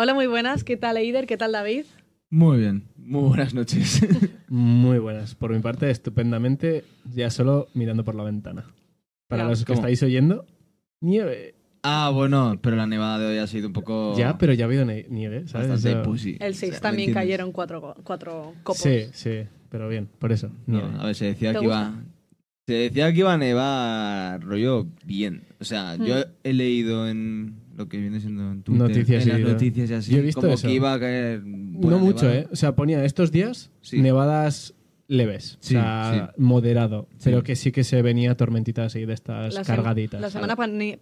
Hola, muy buenas. ¿Qué tal, Eider? ¿Qué tal, David? Muy bien, muy buenas noches. Muy buenas. Por mi parte, estupendamente, ya solo mirando por la ventana. Para los que ¿Cómo? estáis oyendo, nieve. ah, bueno, pero la nevada de hoy ha sido un poco. Ya, pero ya ha habido nieve, ¿sabes? bastante Eso- pussy. El O 6 sea, ¿me también cayeron cuatro, cuatro copos. Sí, sí, pero bien, por eso. No, nieve. a ver, se decía ¿Te que iba. Se decía que iba a nevar rollo bien. O sea, yo Hmm. he leído en lo que viene siendo en Twitter, Noticias en y las noticias y así, Yo he visto como eso. que iba a caer. no mucho, nevada. ¿eh? O sea, ponía estos días Sí. nevadas leves. Sí, o sea, moderado. Sí. Pero que sí que se venía tormentitas así de estas La, cargaditas. la semana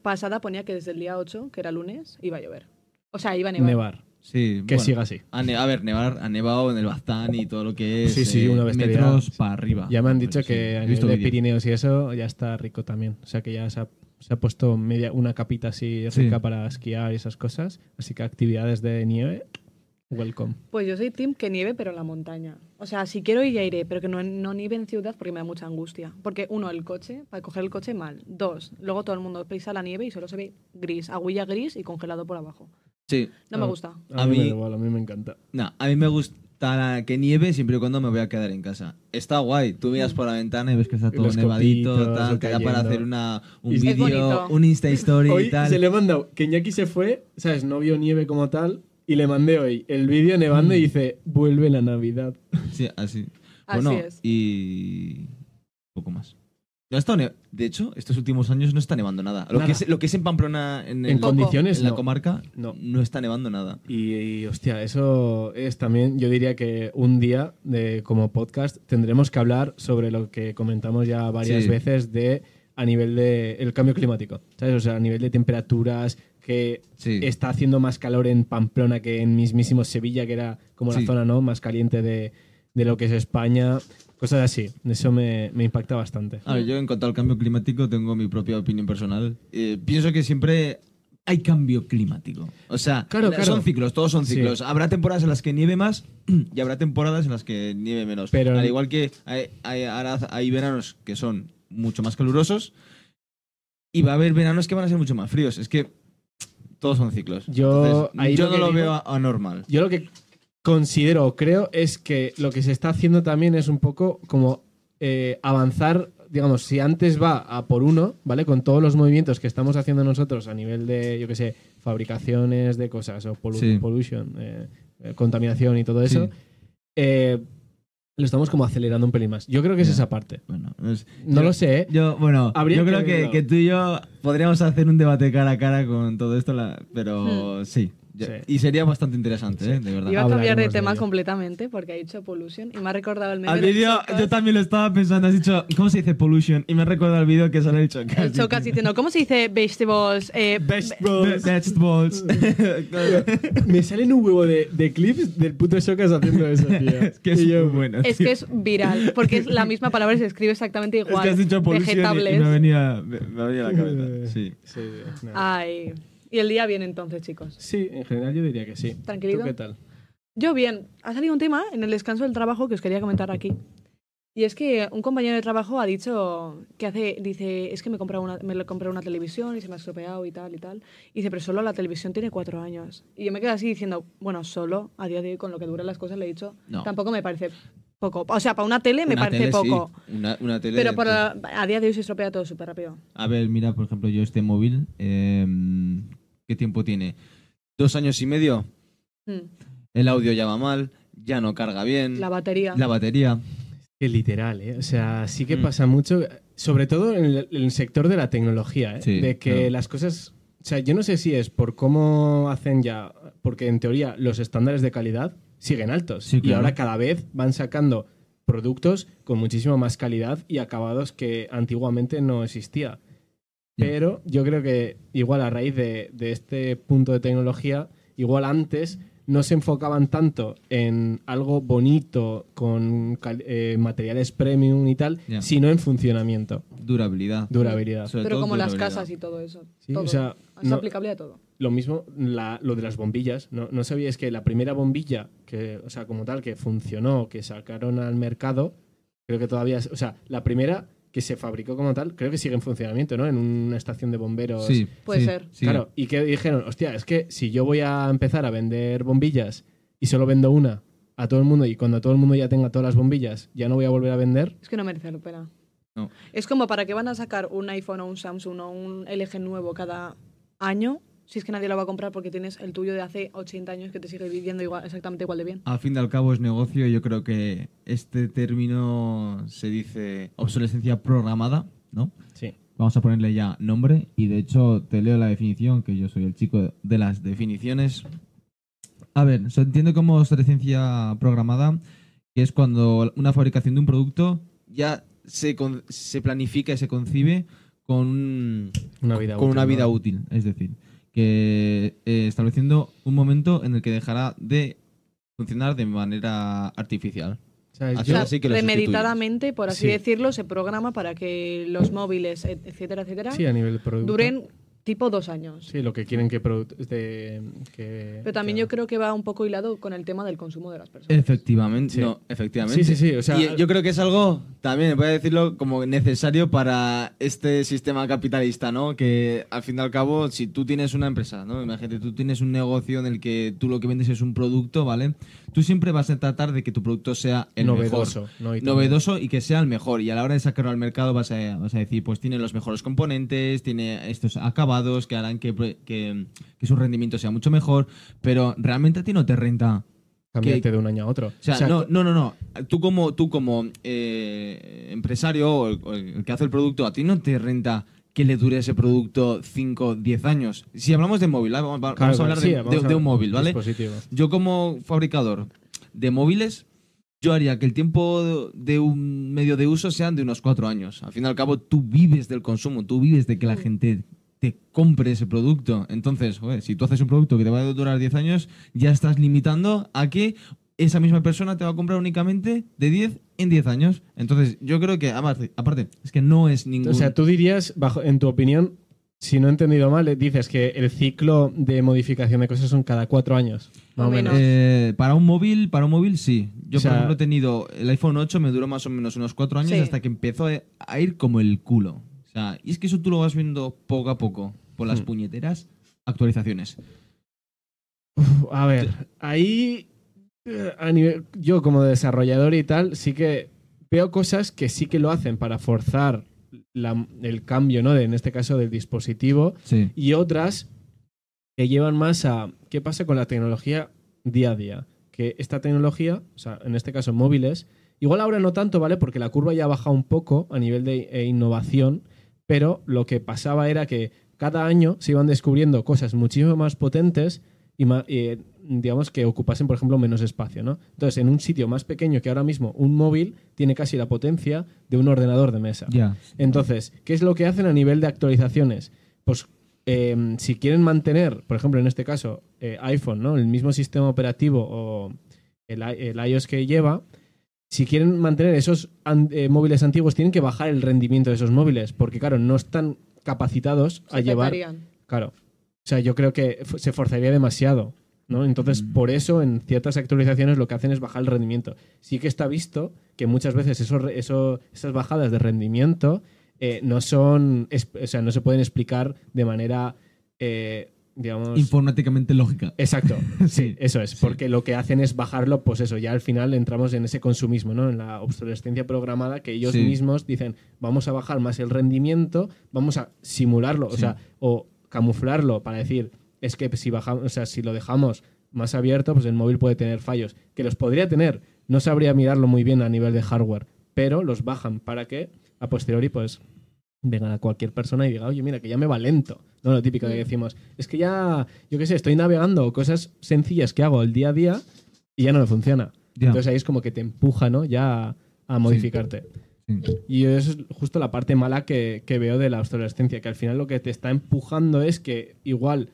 pasada ponía que desde el día 8, que era lunes, iba a llover. O sea, iba a nevar. Nevar. Sí, Que bueno, siga así. A, a ver, nevar, ha nevado en el Baztán y todo lo que es. Sí, sí, una bestialidad. Metros para arriba. Ya me han dicho que nivel visto de. Pirineos y eso ya está rico también. O sea que ya se ha, se ha puesto media, una capita así Sí. rica para esquiar y esas cosas. Así que actividades de nieve, welcome. Pues yo soy team que nieve, pero en la montaña. O sea, si quiero ir, ya iré, pero que no, no nieve en ciudad porque me da mucha angustia. Porque, uno, el coche, para coger el coche, mal. Dos, luego todo el mundo pisa la nieve y solo se ve gris, aguilla gris y congelado por abajo. Sí. No me Ah. gusta. A, A mí, me mí- da igual, a mí me encanta. No, a mí me gusta que nieve siempre y cuando me voy a quedar en casa. Está guay. Tú miras por la ventana y ves que está todo Los nevadito, copitos tal, te da para cayendo. hacer una, un Es vídeo, bonito. un Insta Story Hoy y tal. se le he mandado que Iñaki se fue, ¿sabes? No vio nieve como tal. Y le mandé hoy el vídeo nevando Mm. y dice, vuelve la Navidad. Sí, así. Así bueno, es. y poco más. No ne- de hecho, estos últimos años no está nevando nada. Lo, Nada. Que, es, lo que es en Pamplona, en, En el- condiciones en la no. comarca, No. no está nevando nada. Y, y, hostia, eso es también, yo diría que un día de, como podcast tendremos que hablar sobre lo que comentamos ya varias Sí. veces de a nivel de el cambio climático, ¿sabes? O sea, a nivel de temperaturas, que Sí. está haciendo más calor en Pamplona que en mismísimo Sevilla, que era como la zona ¿no? más caliente de, de lo que es España, cosas así. Eso me, me impacta bastante. A ver, yo en cuanto al cambio climático tengo mi propia opinión personal. Eh, pienso que siempre hay cambio climático. O sea, Claro, la- claro. son ciclos, todos son Sí. ciclos. Habrá temporadas en las que nieve más y habrá temporadas en las que nieve menos. Pero- Al igual que hay, hay- ahora hay veranos que son mucho más calurosos y va a haber veranos que van a ser mucho más fríos. Es que todos son ciclos. Yo- Entonces, ahí yo no lo digo- veo anormal. Yo lo que considero o creo es que lo que se está haciendo también es un poco como eh, avanzar, digamos, si antes va a por uno, ¿vale? Con todos los movimientos que estamos haciendo nosotros a nivel de, yo qué sé, fabricaciones de cosas o pollu- Sí. pollution, eh, eh, contaminación y todo eso, Sí. eh, lo estamos como acelerando un pelín más. Yo creo que es esa parte. Bueno, es- No yo- lo sé, ¿eh? Yo, bueno, Habría yo creo que, tú y yo podríamos hacer un debate cara a cara con todo esto, la- pero sí. Sí. Y sería bastante interesante, ¿eh? de verdad. Iba a cambiar de tema completamente porque ha dicho pollution y me ha recordado el meme Al vídeo, Chocas. yo también lo estaba pensando, has dicho, ¿cómo se dice pollution? Y me he recordado el vídeo que sale el Chocas. El Chocas diciendo, ¿cómo se dice vegetables? Eh, Ve- Vegetables. Me salen un huevo de, de clips del puto Shocas haciendo eso, tío. es que es Y yo- bueno. Es tío. que es viral, porque es la misma palabra y se escribe exactamente Es igual. que has dicho pollution y- y, Vegetables. me venía, me, me venía a la cabeza. Sí. Sí, nada. Ay. Y el día bien entonces, chicos. Sí, en general yo diría que sí. Tranquilito. ¿Tú qué tal? Yo bien. Ha salido un tema en el descanso del trabajo que os quería comentar aquí. Y es que un compañero de trabajo ha dicho que hace, dice, es que me he comprado una, me compré una televisión y se me ha estropeado y tal y tal. Y dice, pero solo la televisión tiene cuatro años. Y yo me quedo así diciendo, bueno, solo a día de hoy con lo que duran las cosas le he dicho, No. tampoco me parece poco. O sea, para una tele me Una parece tele, sí. poco. Una, una tele. Pero para, a día de hoy se estropea todo súper rápido. A ver, mira, por ejemplo, yo este móvil, eh, ¿qué tiempo tiene? ¿Dos años y medio? Mm. El audio ya va mal, ya no carga bien. La batería. la batería. Que literal, ¿eh? O sea, sí que Mm. pasa mucho, sobre todo en el, en el sector de la tecnología, ¿eh? Sí, de que claro. las cosas... O sea, yo no sé si es por cómo hacen ya, porque en teoría los estándares de calidad siguen altos Sí, y ahora cada vez van sacando productos con muchísimo más calidad y acabados que antiguamente no existía. Pero yo creo que igual a raíz de, de este punto de tecnología, igual antes no se enfocaban tanto en algo bonito con eh, materiales premium y tal, sino en funcionamiento, Durabilidad. durabilidad. Sobre Pero todo como las casas y todo eso. Sí, todo. o sea, es no- aplicable a todo. Lo mismo, la- lo de las bombillas. ¿no? ¿No sabíais que la primera bombilla, que, o sea, como tal, que funcionó, que sacaron al mercado, creo que todavía, es- o sea, la primera que se fabricó como tal, creo que sigue en funcionamiento, ¿no? En una estación de bomberos. Sí, Puede sí, ser. Claro, y que dijeron, hostia, es que si yo voy a empezar a vender bombillas y solo vendo una a todo el mundo y cuando todo el mundo ya tenga todas las bombillas, ya no voy a volver a vender. Es que no merece la pena. No. Es como para que van a sacar un iPhone o un Samsung o un LG nuevo cada año, si es que nadie lo va a comprar porque tienes el tuyo de hace 80 años que te sigue viviendo igual, exactamente igual de bien. Al fin y al cabo es negocio y yo creo que este término se dice obsolescencia programada, ¿no? Sí. Vamos a ponerle ya nombre y de hecho te leo la definición, que yo soy el chico de las definiciones. A ver, se entiende como obsolescencia programada, que es cuando una fabricación de un producto ya se, con- se planifica y se concibe con, un- Una vida con útil, una ¿no? vida útil. Es decir, que eh, estableciendo un momento en el que dejará de funcionar de manera artificial. O sea, Así que premeditadamente, por así Sí. decirlo, se programa para que los móviles, et- etcétera, etcétera, sí, a nivel de producto. duren tipo dos años. Sí, lo que quieren que... de- que Pero también que- yo creo que va un poco hilado con el tema del consumo de las personas. Efectivamente, Sí. no, efectivamente. Sí, sí, sí, o sea- y yo creo que es algo, también voy a decirlo, como necesario para este sistema capitalista, ¿no? Que al fin y al cabo, si tú tienes una empresa, ¿no? Imagínate, tú tienes un negocio en el que tú lo que vendes es un producto, ¿vale? Tú siempre vas a tratar de que tu producto sea el Novedoso, mejor. ¿no? Y novedoso y que sea el mejor. Y a la hora de sacarlo al mercado vas a, vas a decir, pues tiene los mejores componentes, tiene estos acabados que harán que, que, que su rendimiento sea mucho mejor, pero realmente a ti no te renta Cambiarte que- de un año a otro. o sea, no, no, no, no. Tú como, tú como eh, empresario o el, o el que hace el producto, a ti no te renta que le dure ese producto 5, 10 años. Si hablamos de móvil, ¿vale? vamos, vamos Claro, a hablar sí, de, vamos de- a- de un móvil, ¿vale? dispositivo. Yo como fabricador de móviles, yo haría que el tiempo de un medio de uso sean de unos 4 años. Al fin y al cabo, tú vives del consumo, tú vives de que la gente te compre ese producto. Entonces, joder, si tú haces un producto que te va a durar 10 años, ya estás limitando a que esa misma persona te va a comprar únicamente de 10 en 10 años. Entonces, yo creo que, aparte, aparte es que no es ningún... O sea, tú dirías, bajo, en tu opinión, si no he entendido mal, dices que el ciclo de modificación de cosas son cada cuatro años. Más o menos. Eh, para un móvil, para un móvil sí. Yo O sea- por ejemplo he tenido el iPhone 8 me duró más o menos unos cuatro años Sí. hasta que empezó a ir como el culo. Sea, y es que eso tú lo vas viendo poco a poco por las Hmm. puñeteras actualizaciones. Uf, a ver, ahí eh, a nivel, yo como desarrollador y tal, sí que veo cosas que sí que lo hacen para forzar la- el cambio, ¿no? De, en este caso del dispositivo Sí. y otras que llevan más a qué pasa con la tecnología día a día. Que esta tecnología, o sea, en este caso móviles, igual ahora no tanto, ¿vale? Porque la curva ya ha bajado un poco a nivel de eh, innovación, pero lo que pasaba era que cada año se iban descubriendo cosas muchísimo más potentes y ma- eh, digamos que ocupasen, por ejemplo, menos espacio, ¿no? Entonces, en un sitio más pequeño que ahora mismo un móvil tiene casi la potencia de un ordenador de mesa. Entonces, ¿qué es lo que hacen a nivel de actualizaciones? Pues eh, si quieren mantener, por ejemplo, en este caso, eh, iPhone, ¿no? El mismo sistema operativo o el, el iOS que lleva, si quieren mantener esos an- eh, móviles antiguos, tienen que bajar el rendimiento de esos móviles, porque claro, no están capacitados a Se llevar. Claro. O sea, yo creo que se forzaría demasiado. ¿no? Entonces, Mm. por eso en ciertas actualizaciones lo que hacen es bajar el rendimiento. Sí que está visto que muchas veces esos, re- eso- esas bajadas de rendimiento eh, no son, es- o sea, no se pueden explicar de manera, eh, digamos... Informáticamente lógica. Exacto, sí, Sí, eso es, sí. porque lo que hacen es bajarlo, pues eso, ya al final entramos en ese consumismo, ¿no? En la obsolescencia programada que ellos Sí. mismos dicen, vamos a bajar más el rendimiento, vamos a simularlo, o sea, o camuflarlo para decir, es que si bajamos, o sea, si lo dejamos más abierto, pues el móvil puede tener fallos, que los podría tener, no sabría mirarlo muy bien a nivel de hardware, pero los bajan para que a posteriori, pues venga a cualquier persona y diga, oye, mira, que ya me va lento. No, lo típico que Mm. decimos, es que ya, yo qué sé, estoy navegando cosas sencillas que hago el día a día y ya no me funciona. Entonces ahí es como que te empuja, ¿no? Ya a, a modificarte. Sí. Y eso es justo la parte mala que, que veo de la obsolescencia, que al final lo que te está empujando es que igual,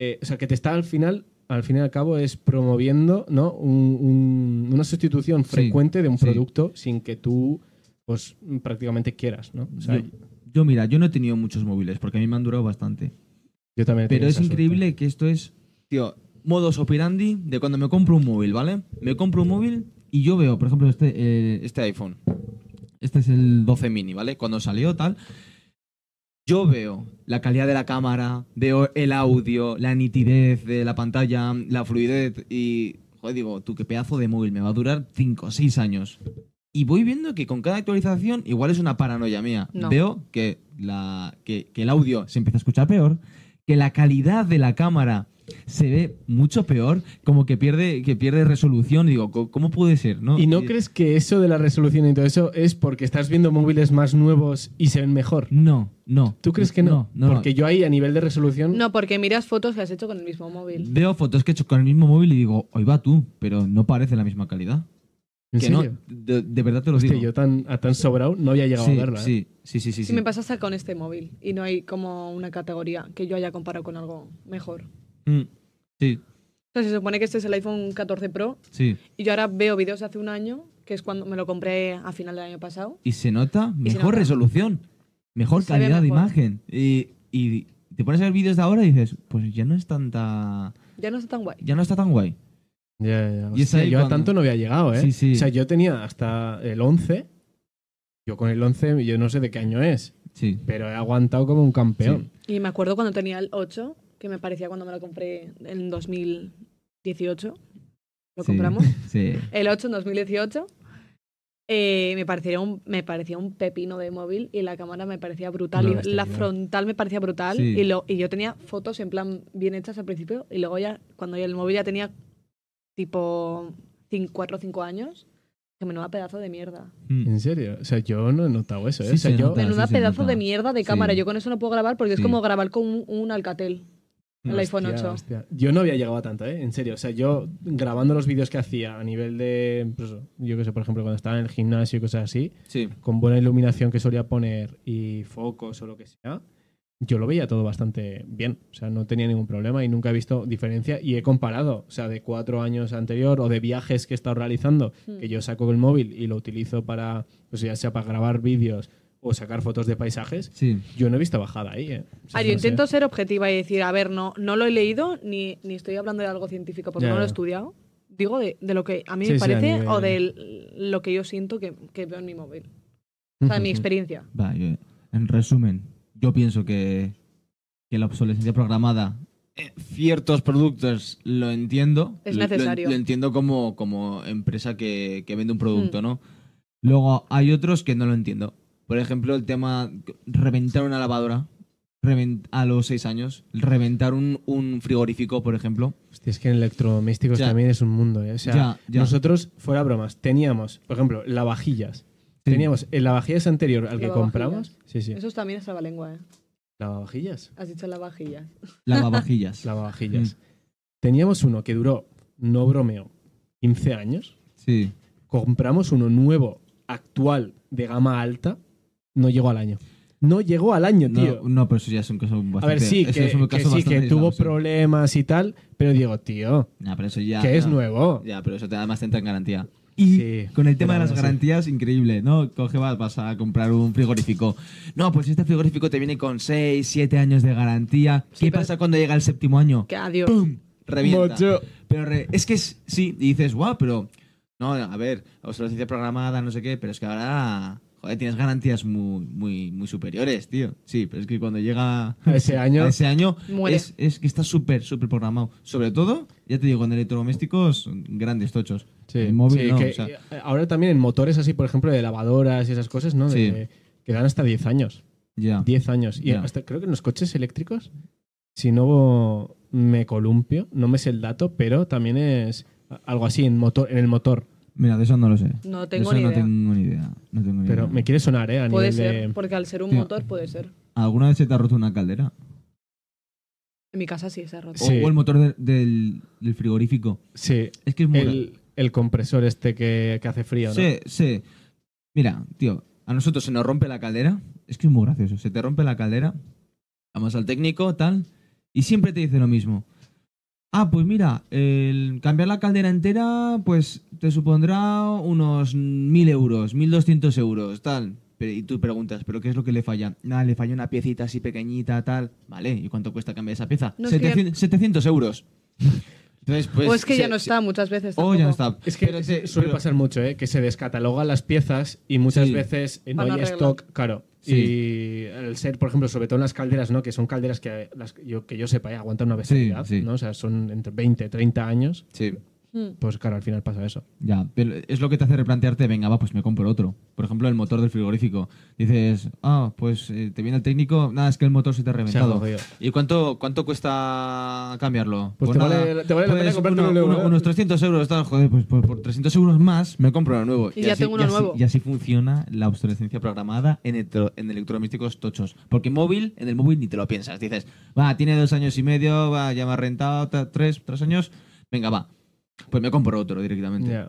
eh, o sea, que te está al final, al fin y al cabo, es promoviendo, ¿no? Un- un- una sustitución Sí, frecuente de un producto sin que tú, pues, prácticamente quieras, ¿no? O sea, yo, yo, mira, yo no he tenido muchos móviles porque a mí me han durado bastante. yo también he Pero tenido es esa suerte. increíble que esto es, tío, modus operandi de cuando me compro un móvil, ¿vale? Me compro un móvil y yo veo, por ejemplo, este, eh, este iPhone. Este es el 12 mini, ¿vale? Cuando salió tal. Yo veo la calidad de la cámara, veo el audio, la nitidez de la pantalla, la fluidez y. Joder, digo, tú qué pedazo de móvil, me va a durar 5 o 6 años. Y voy viendo que con cada actualización, igual es una paranoia mía. No. Veo que, la, que, que el audio se empieza a escuchar peor, que la calidad de la cámara se ve mucho peor, como que pierde, que pierde resolución. Digo, ¿cómo- ¿cómo puede ser? ¿no? ¿Y no crees que eso de la resolución y todo eso es porque estás viendo móviles más nuevos y se ven mejor? No, no. ¿Tú crees que no? No, no. Porque yo ahí a nivel de resolución... No, porque miras fotos que has hecho con el mismo móvil. Veo fotos que he hecho con el mismo móvil y digo, hoy va tú, pero no parece la misma calidad. ¿En que serio? no, de, de verdad te lo Hostia, digo. yo tan, a tan sobrado no había llegado sí, a verla. ¿eh? sí, sí, sí, sí, Sí, sí. me pasa hasta con este móvil. Y no hay como una categoría que yo haya comparado con algo mejor. Mm, sí, O sea, se supone que este es el iPhone 14 Pro. sí. Y yo ahora veo vídeos de hace un año, que es cuando me lo compré a final del año pasado. Y se nota se mejor nota. resolución, mejor Se calidad de imagen. Y, y te pones a ver vídeos de ahora y dices, pues ya no es tanta. Ya no está tan guay. Ya no está tan guay. Ya, ya. Y es Hostia, ahí yo a cuando- tanto no había llegado, ¿eh? Sí, sí. O sea, yo tenía hasta el 11. Yo con el 11, yo no sé de qué año es, Sí. pero he aguantado como un campeón. Y me acuerdo cuando tenía el 8, que me parecía cuando me lo compré en 2018. Lo sí, compramos. Sí. El 8 en 2018. eh, me, parecía un, me parecía un pepino de móvil y la cámara me parecía brutal. No y la tenido. frontal me parecía brutal. Sí. Y, lo, y yo tenía fotos en plan bien hechas al principio. Y luego ya, cuando ya el móvil ya tenía tipo 4 o 5 años, que menuda pedazo de mierda. Mm. ¿En serio? O sea, yo no he notado eso, ¿eh? Sí o sea, se yo... nota. Menuda sí se pedazo nota. de mierda de Sí. cámara. Yo con eso no puedo grabar porque Sí. es como grabar con un, un Alcatel. El iPhone Hostia, 8. hostia. Yo no había llegado a tanto, ¿eh? En serio. O sea, yo grabando los vídeos que hacía a nivel de. pues, yo que sé, por ejemplo, cuando estaba en el gimnasio y cosas así, Sí. con buena iluminación que solía poner y focos o lo que sea, yo lo veía todo bastante bien. O sea, no tenía ningún problema y nunca he visto diferencia. Y he comparado, o sea, de cuatro años anterior o de viajes que he estado realizando, Hmm. que yo saco el móvil y lo utilizo para, pues ya sea para grabar vídeos o sacar fotos de paisajes, Sí. yo no he visto bajada ahí, ¿eh? O sea, Ah, yo no sé. intento ser objetiva y decir, a ver, no, no lo he leído ni, ni estoy hablando de algo científico porque Ya, no lo he ya. estudiado. Digo de, de lo que a mí Sí, me sí, parece nivel- o de lo que yo siento que, que veo en mi móvil. O sea, de mi experiencia. Va, yo- en resumen, yo pienso que, que la obsolescencia programada en ciertos productos lo entiendo. Es Lo- necesario. Lo, entiendo como, como empresa que, que vende un producto, Mm. ¿no? Luego hay otros que no lo entiendo. Por ejemplo, el tema reventar una lavadora a los seis años, reventar un, un frigorífico, por ejemplo. Hostia, es que en electrodomésticos Ya. también es un mundo, ¿eh? O sea, Ya, ya. nosotros, fuera bromas, teníamos, por ejemplo, lavavajillas. Sí. Teníamos el lavavajillas anterior al que Lavavajillas. compramos. Sí, sí. Eso también es lengua, ¿eh? Lavavajillas. Has dicho la vajilla. Lavavajillas. Lavavajillas. Teníamos uno que duró, no bromeo, 15 años. Sí. Compramos uno nuevo, actual, de gama alta. No llegó al año. No llegó al año, tío. No, no, pero eso ya es un caso bastante... a ver, sí, que, es un que caso sí, que tuvo problemas y tal. Pero digo, tío, Ya, pero eso ya... que es nuevo. Ya, pero eso te, además te entra en garantía. Y Sí, con el tema de las sí. garantías, increíble, ¿no? Coge, vas, vas a comprar un frigorífico. No, pues este frigorífico te viene con 6, 7 años de garantía. Sí, ¿Qué pasa cuando llega el séptimo año? Que adiós. ¡Pum! Revienta. Pero re- es que es, sí, y dices, guau, pero... No, a ver, obsolescencia programada, no sé qué, pero es que ahora... Joder, tienes garantías muy, muy, muy superiores, tío. Sí, pero es que cuando llega A ese año. a ese año Muere. es, es que está súper, súper programado. Sobre todo, ya te digo, en electrodomésticos, grandes tochos. Sí, El móvil sí, no, que o sea, ahora también en motores así, por ejemplo, de lavadoras y esas cosas, ¿no? De- que dan hasta 10 años. ya. 10 años. Y hasta creo que en los coches eléctricos, si no me columpio, no me sé el dato, pero también es algo así en motor, en el motor. Mira, de eso no lo sé. No De tengo eso ni no idea. tengo ni idea. No tengo ni Pero idea. me quiere sonar, ¿eh? A Puede nivel ser, de... porque al ser un Tío. motor puede ser. ¿Alguna vez se te ha roto una caldera? En mi casa sí se ha roto. O- Sí. O, el motor de- del, del frigorífico. Sí, Es que es muy... el, el compresor este que, que hace frío, ¿no? Sí, sí. Mira, tío, a nosotros se nos rompe la caldera. Es que es muy gracioso. Se te rompe la caldera. Vamos al técnico, tal. Y siempre te dice lo mismo. Ah, pues mira, el cambiar la caldera entera, pues te supondrá unos 1.000 euros, 1.200 euros, tal. Pero- y tú preguntas, ¿pero qué es lo que le falla? Nada, le falla una piecita así pequeñita, tal. Vale, ¿y cuánto cuesta cambiar esa pieza? No, es que- 700, 700 euros. Entonces, pues, o es que se- ya no está muchas veces. O ya no tampoco. está. Es que Pero es- se- suele pero- pasar mucho, ¿eh? Que se descatalogan las piezas y muchas Sí. veces eh, no Van hay stock, claro. Sí. Y el ser, por ejemplo, sobre todo en las calderas, ¿no? Que son calderas que, las, yo, que yo sepa, eh, aguantan una bestialidad, sí. ¿no? O sea, son entre 20, 30 años. Sí. Mm. Pues claro, al final pasa eso. Ya, pero es lo que te hace replantearte, venga, va, pues me compro otro. Por ejemplo, el motor del frigorífico. Dices, ah, pues eh, te viene el técnico, nada, es que el motor se te ha reventado. ¿Y cuánto, cuánto cuesta cambiarlo? Pues te vale- te vale la pena comprarte uno- uno nuevo, uno- ¿eh? unos 300 euros, tal, joder, pues por, por 300 euros más me compro uno nuevo. Y ya así, tengo uno así- nuevo. Y así funciona la obsolescencia programada en, electro- en electrodomésticos tochos. Porque móvil, en el móvil ni te lo piensas. Dices, va, tiene dos años y medio, va, ya me ha rentado ta- tres, tres años, venga, va. Pues me compro otro directamente.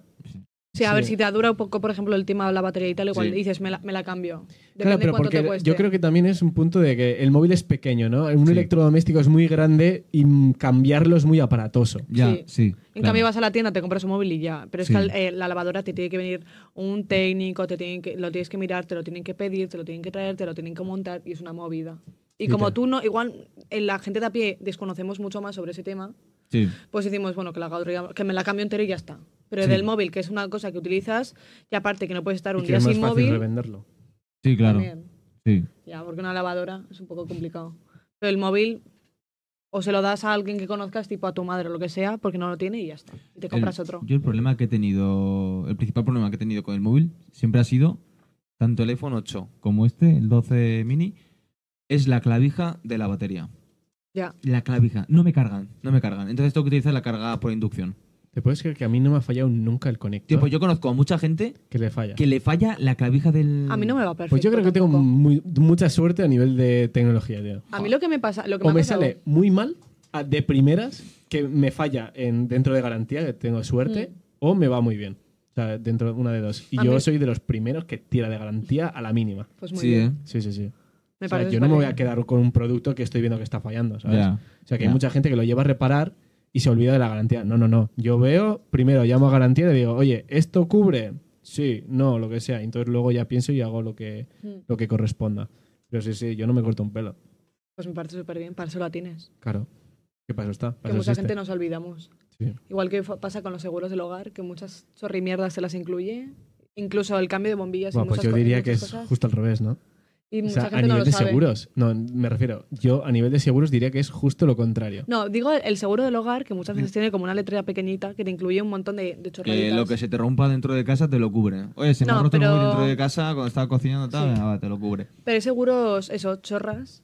Sí, a ver, si te dura un poco, por ejemplo, el tema de la batería y tal, igual Sí. dices, me la, me la cambio. Depende Claro, pero cuánto porque te cueste. yo creo que también es un punto de que el móvil es pequeño, ¿no? Un Sí. electrodoméstico es muy grande y cambiarlo es muy aparatoso. Ya, Sí. sí. En claro. cambio vas a la tienda, te compras un móvil y ya. Pero es Sí. que eh, la lavadora te tiene que venir un técnico, te tienen que, lo tienes que mirar, te lo tienen que pedir, te lo tienen que traer, te lo tienen que montar y es una movida. Y como tú no, igual en la gente de a pie desconocemos mucho más sobre ese tema, Sí. pues decimos, bueno, que, la que me la cambio entera y ya está. Pero Sí. del móvil, que es una cosa que utilizas, y aparte que no puedes estar Y un que día es más sin fácil móvil, revenderlo. Sí, claro. también. Sí. Ya, porque una lavadora es un poco complicado. Pero el móvil, o se lo das a alguien que conozcas, tipo a tu madre o lo que sea, porque no lo tiene y ya está. Y te compras El- otro. Yo el problema que he tenido, el principal problema que he tenido con el móvil siempre ha sido tanto el iPhone 8 como este, el 12 mini, es la clavija de la batería. Ya. La clavija. No me cargan, no me cargan. Entonces tengo que utilizar la carga por inducción. ¿Te puedes creer que a mí no me ha fallado nunca el conector? Tío, pues yo conozco a mucha gente Que le falla. que le falla la clavija del... A mí no me va perfecto. Pues yo creo que tengo tampoco. muy- mucha suerte a nivel de tecnología, tío. A mí lo que me pasa, lo que O me, me ha pasado- sale muy mal a- de primeras, que me falla en, dentro de garantía, que tengo suerte, Mm. o me va muy bien. O sea, dentro de una de dos. Y A yo mí- soy de los primeros que tira de garantía a la mínima. Pues muy Sí, bien. ¿eh? Sí, sí, sí. Me O sea, parece yo no me voy a quedar con un producto que estoy viendo que está fallando, ¿sabes? Ya. O sea, que Ya. hay mucha gente que lo lleva a reparar y se olvida de la garantía. No, no, no. Yo veo, primero llamo a garantía y le digo, oye, ¿esto cubre? Sí, no, lo que sea. Entonces luego ya pienso y hago lo que, Mm. lo que corresponda. Pero sí, sí, yo no me corto un pelo. Pues me parece súper bien, para eso la tienes. Claro. ¿Qué pasa? Está. Que Para eso mucha existe. gente nos olvidamos. Sí. Igual que pasa con los seguros del hogar, que muchas chorrimierdas se las incluye. Incluso el cambio de bombillas y Bueno, pues muchas yo y diría que es cosas. justo al revés, ¿no? Y O mucha sea, a gente no nivel lo de sabe. seguros. No, me refiero. Yo a nivel de seguros diría que es justo lo contrario. No, digo el seguro del hogar, que muchas veces tiene como una letra pequeñita que te incluye un montón de, de Que chorraditas. lo que se te rompa dentro de casa te lo cubre. Oye, se me No, ha roto pero- el móvil dentro de casa cuando estaba cocinando, tal, va, te lo cubre. Pero hay seguros, eso, chorras,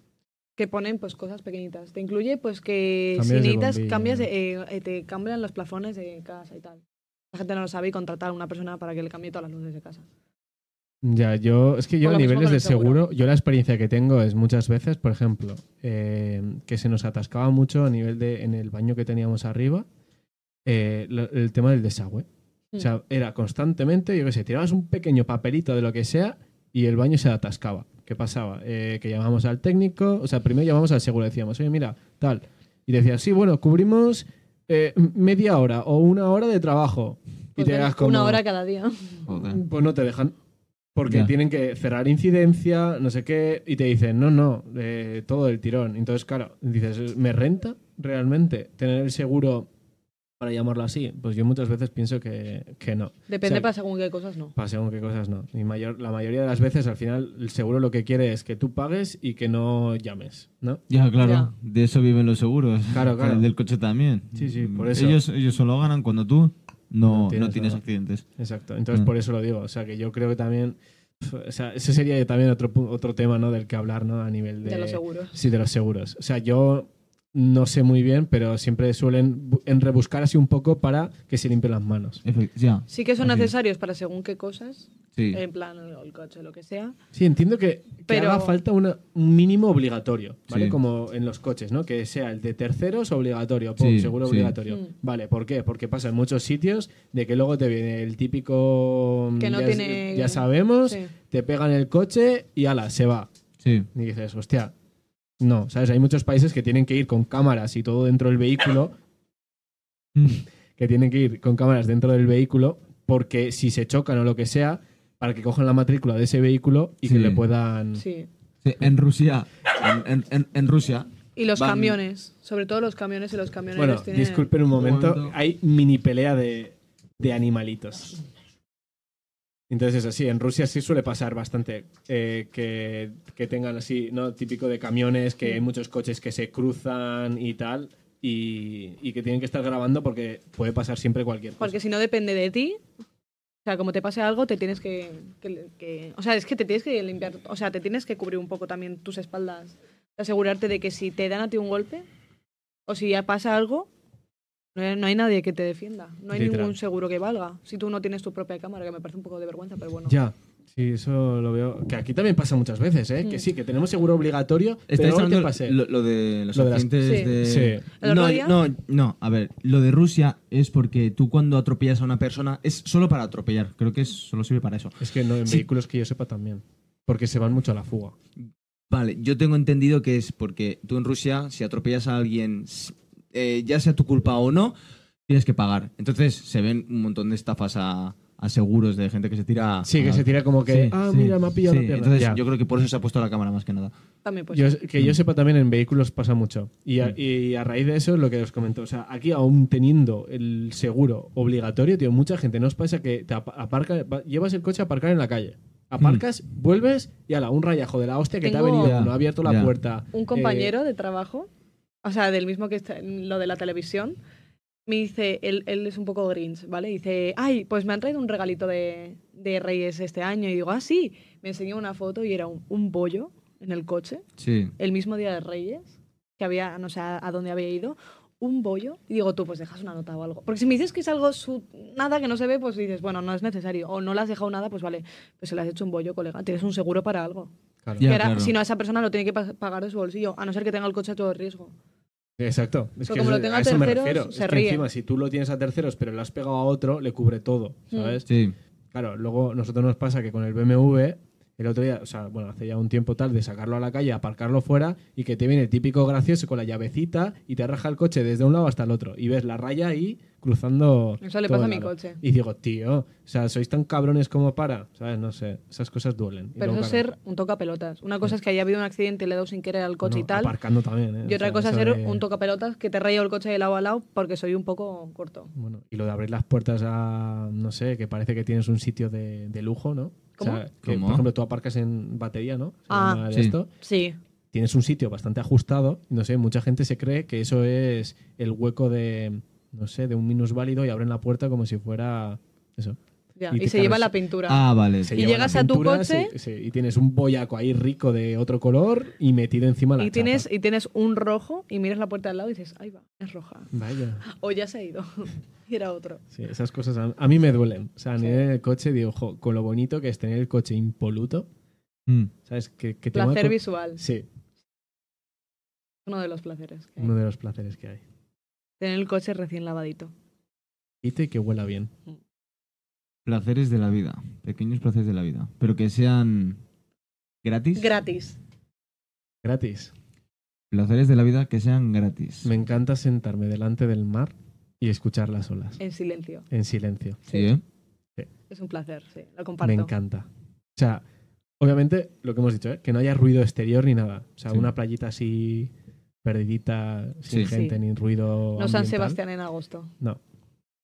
que ponen pues cosas pequeñitas. Te incluye pues que Cambias si necesitas, bombilla. cambias de- eh, eh, te cambian los plafones de casa y tal. La gente no lo sabe y contratar a una persona para que le cambie todas las luces de casa. Ya, yo, es que yo a niveles de seguro. seguro, yo la experiencia que tengo es muchas veces, por ejemplo, eh, que se nos atascaba mucho a nivel de, en el baño que teníamos arriba, eh, lo- el tema del desagüe. O Mm. sea, era constantemente, yo qué sé, tirabas un pequeño papelito de lo que sea y el baño se atascaba. ¿Qué pasaba? Eh, que llamamos al técnico, o sea, primero llamamos al seguro, decíamos, oye, mira, tal. Y decía, sí, bueno, cubrimos eh, media hora o una hora de trabajo. Pues y te ven, quedas como, Una hora cada día. Joder. pues no te dejan. Porque Ya. tienen que cerrar incidencia, no sé qué, y te dicen, no, no, eh, todo el tirón. Entonces, claro, dices, ¿me renta realmente tener el seguro, para llamarlo así? Pues yo muchas veces pienso que, que no. Depende O sea, para según qué cosas, no. Para según qué cosas no. Y mayor, la mayoría de las veces, al final, el seguro lo que quiere es que tú pagues y que no llames, ¿no? Ya, claro. Ya. De eso viven los seguros. Claro, claro. El del coche también. Sí, sí, por eso. Ellos, ellos solo ganan cuando tú no, No tienes no tienes nada. accidentes. Exacto. Entonces, Mm. por eso lo digo. O sea, que yo creo que también... O sea, ese sería también otro, otro tema, ¿no? Del que hablar, ¿no? A nivel de... De los seguros. Sí, de los seguros. O sea, yo no sé muy bien, pero siempre suelen en rebuscar así un poco para que se limpien las manos. Ya. Sí que son Así. necesarios para según qué cosas, Sí. en plan el, el coche, lo que sea. Sí, entiendo que, que Pero- haga falta una- un mínimo obligatorio, ¿vale? Sí. Como en los coches, ¿no? Que sea el de terceros obligatorio, pum, Sí, seguro sí. obligatorio. Mm. Vale, ¿por qué? Porque pasa en muchos sitios de que luego te viene el típico... Que no ya, tiene- ya sabemos, Sí. te pegan el coche y ala, se va. Sí. Y dices, hostia, no, ¿sabes? Hay muchos países que tienen que ir con cámaras y todo dentro del vehículo, Mm. que tienen que ir con cámaras dentro del vehículo, porque si se chocan o lo que sea, para que cojan la matrícula de ese vehículo y que le puedan... Sí. Sí, En Rusia, en, en- en- en Rusia Y los van- camiones. Sobre todo los camiones y los camioneros Bueno, tienen... disculpen un momento. momento. Hay mini pelea de, de animalitos. Entonces, eso sí, en Rusia sí suele pasar bastante eh, que, que tengan así, ¿no? Típico de camiones, que hay muchos coches que se cruzan y tal, y, y que tienen que estar grabando porque puede pasar siempre cualquier cosa. Porque si no depende de ti, o sea, como te pase algo, te tienes que, que- que- O sea, es que te tienes que limpiar, o sea, te tienes que cubrir un poco también tus espaldas. Asegurarte de que si te dan a ti un golpe, o si ya pasa algo, no hay, nadie que te defienda. No hay Literal. ningún seguro que valga. Si tú no tienes tu propia cámara, que me parece un poco de vergüenza, pero bueno. Ya, sí, eso lo veo. Que aquí también pasa muchas veces, ¿eh? Que Mm. sí, que tenemos seguro obligatorio, Estáis pero no te hablando pase. lo, lo de los Lo de las- accidentes Sí. de... Sí. ¿El No, día? no, no, a ver, lo de Rusia es porque tú cuando atropellas a una persona es solo para atropellar, creo que es, solo sirve para eso. Es que no, en Sí. vehículos que yo sepa también. Porque se van mucho a la fuga. Vale, yo tengo entendido que es porque tú en Rusia, si atropellas a alguien, eh, ya sea tu culpa o no, tienes que pagar. Entonces se ven un montón de estafas a, a seguros de gente que se tira... Sí, que a- se tira como que, Sí, ah, sí, mira, me ha pillado sí, la pierna. Entonces Ya. yo creo que por eso se ha puesto la cámara más que nada. También pues. Yo- que Mm. yo sepa también en vehículos pasa mucho. Y a, y a raíz de eso, lo que os comento. O sea, aquí aún teniendo el seguro obligatorio, tío, mucha gente, ¿no os pasa que te apa- aparca, va- llevas el coche a aparcar en la calle? Aparcas, vuelves y ala, un rayajo de la hostia que te ha Tengo- venido, Ya, no ha abierto la ya. puerta. un Eh, compañero de trabajo, o sea, del mismo que está en lo de la televisión, me dice, él, él es un poco grinch, ¿vale? Dice, ay, pues me han traído un regalito de, de Reyes este año. Y digo, ah, sí. Me enseñó una foto y era un, un bollo en el coche, Sí. el mismo día de Reyes, que había, no sé a dónde había ido, un bollo. Y digo, tú, pues dejas una nota o algo. Porque si me dices que es algo, su- nada que no se ve, pues dices, bueno, no es necesario. O no le has dejado nada, pues vale, pues se le has hecho un bollo, colega. Tienes un seguro para algo. claro. Ya, claro. si no, esa persona lo tiene que pa- pagar de su bolsillo, a no ser que tenga el coche a todo riesgo. Exacto. Es que como eso- lo tenga a eso me terceros, refiero. se es que ríe. encima, si tú lo tienes a terceros, pero lo has pegado a otro, le cubre todo, Mm. ¿sabes? Sí. Claro, luego nosotros nos pasa que con el BMW, el otro día, o sea, bueno, hace ya un tiempo tal, de sacarlo a la calle, aparcarlo fuera y que te viene el típico gracioso con la llavecita y te raja el coche desde un lado hasta el otro. Y ves la raya ahí cruzando. Eso le todo pasa a mi coche. Y digo, tío, o sea, sois tan cabrones como para, ¿sabes? No sé, esas cosas duelen. Pero eso es ser un tocapelotas. Una cosa es que haya habido un accidente y le he dado sin querer al coche no, y tal. Aparcando también, ¿eh? Y O otra sea, cosa es ser de- un tocapelotas que te raya el coche de lado a lado porque soy un poco corto. Bueno, y lo de abrir las puertas a, no sé, que parece que tienes un sitio de, de lujo, ¿no? ¿Cómo? O sea, que, ¿Cómo? por ejemplo, tú aparcas en batería, ¿no? Se Ah. Sí. esto. Sí. tienes un sitio bastante ajustado, no sé, mucha gente se cree que eso es el hueco de, no sé, de un minusválido y abren la puerta como si fuera eso. Ya. Y se lleva la pintura. Ah, vale. Se Y llegas a tu coche- sí, sí, y tienes un boyaco ahí rico de otro color y metido encima la y, tienes, chapa. y tienes un rojo y miras la puerta al lado y dices, ahí va, es roja. Vaya. O ya se ha ido. y era otro. Sí, esas cosas a, a mí me duelen. O sea, nivel del coche, digo, ojo, con lo bonito que es tener el coche impoluto, Mm. ¿sabes? Que, que Placer visual. Sí, Uno de los placeres. que hay. uno de los placeres que hay. Tener el coche recién lavadito. Y que huela bien. Placeres de la vida. Pequeños placeres de la vida. Pero que sean gratis. Gratis. Gratis. placeres de la vida que sean gratis. Me encanta sentarme delante del mar y escuchar las olas En silencio. en silencio. Sí, ¿eh? Es un placer, sí. Lo comparto. Me encanta. O sea, obviamente, lo que hemos dicho, ¿eh? que no haya ruido exterior ni nada. O sea, Sí. una playita así perdidita, sin Sí. gente Sí. ni ruido. No San ambiental. Sebastián en agosto. No,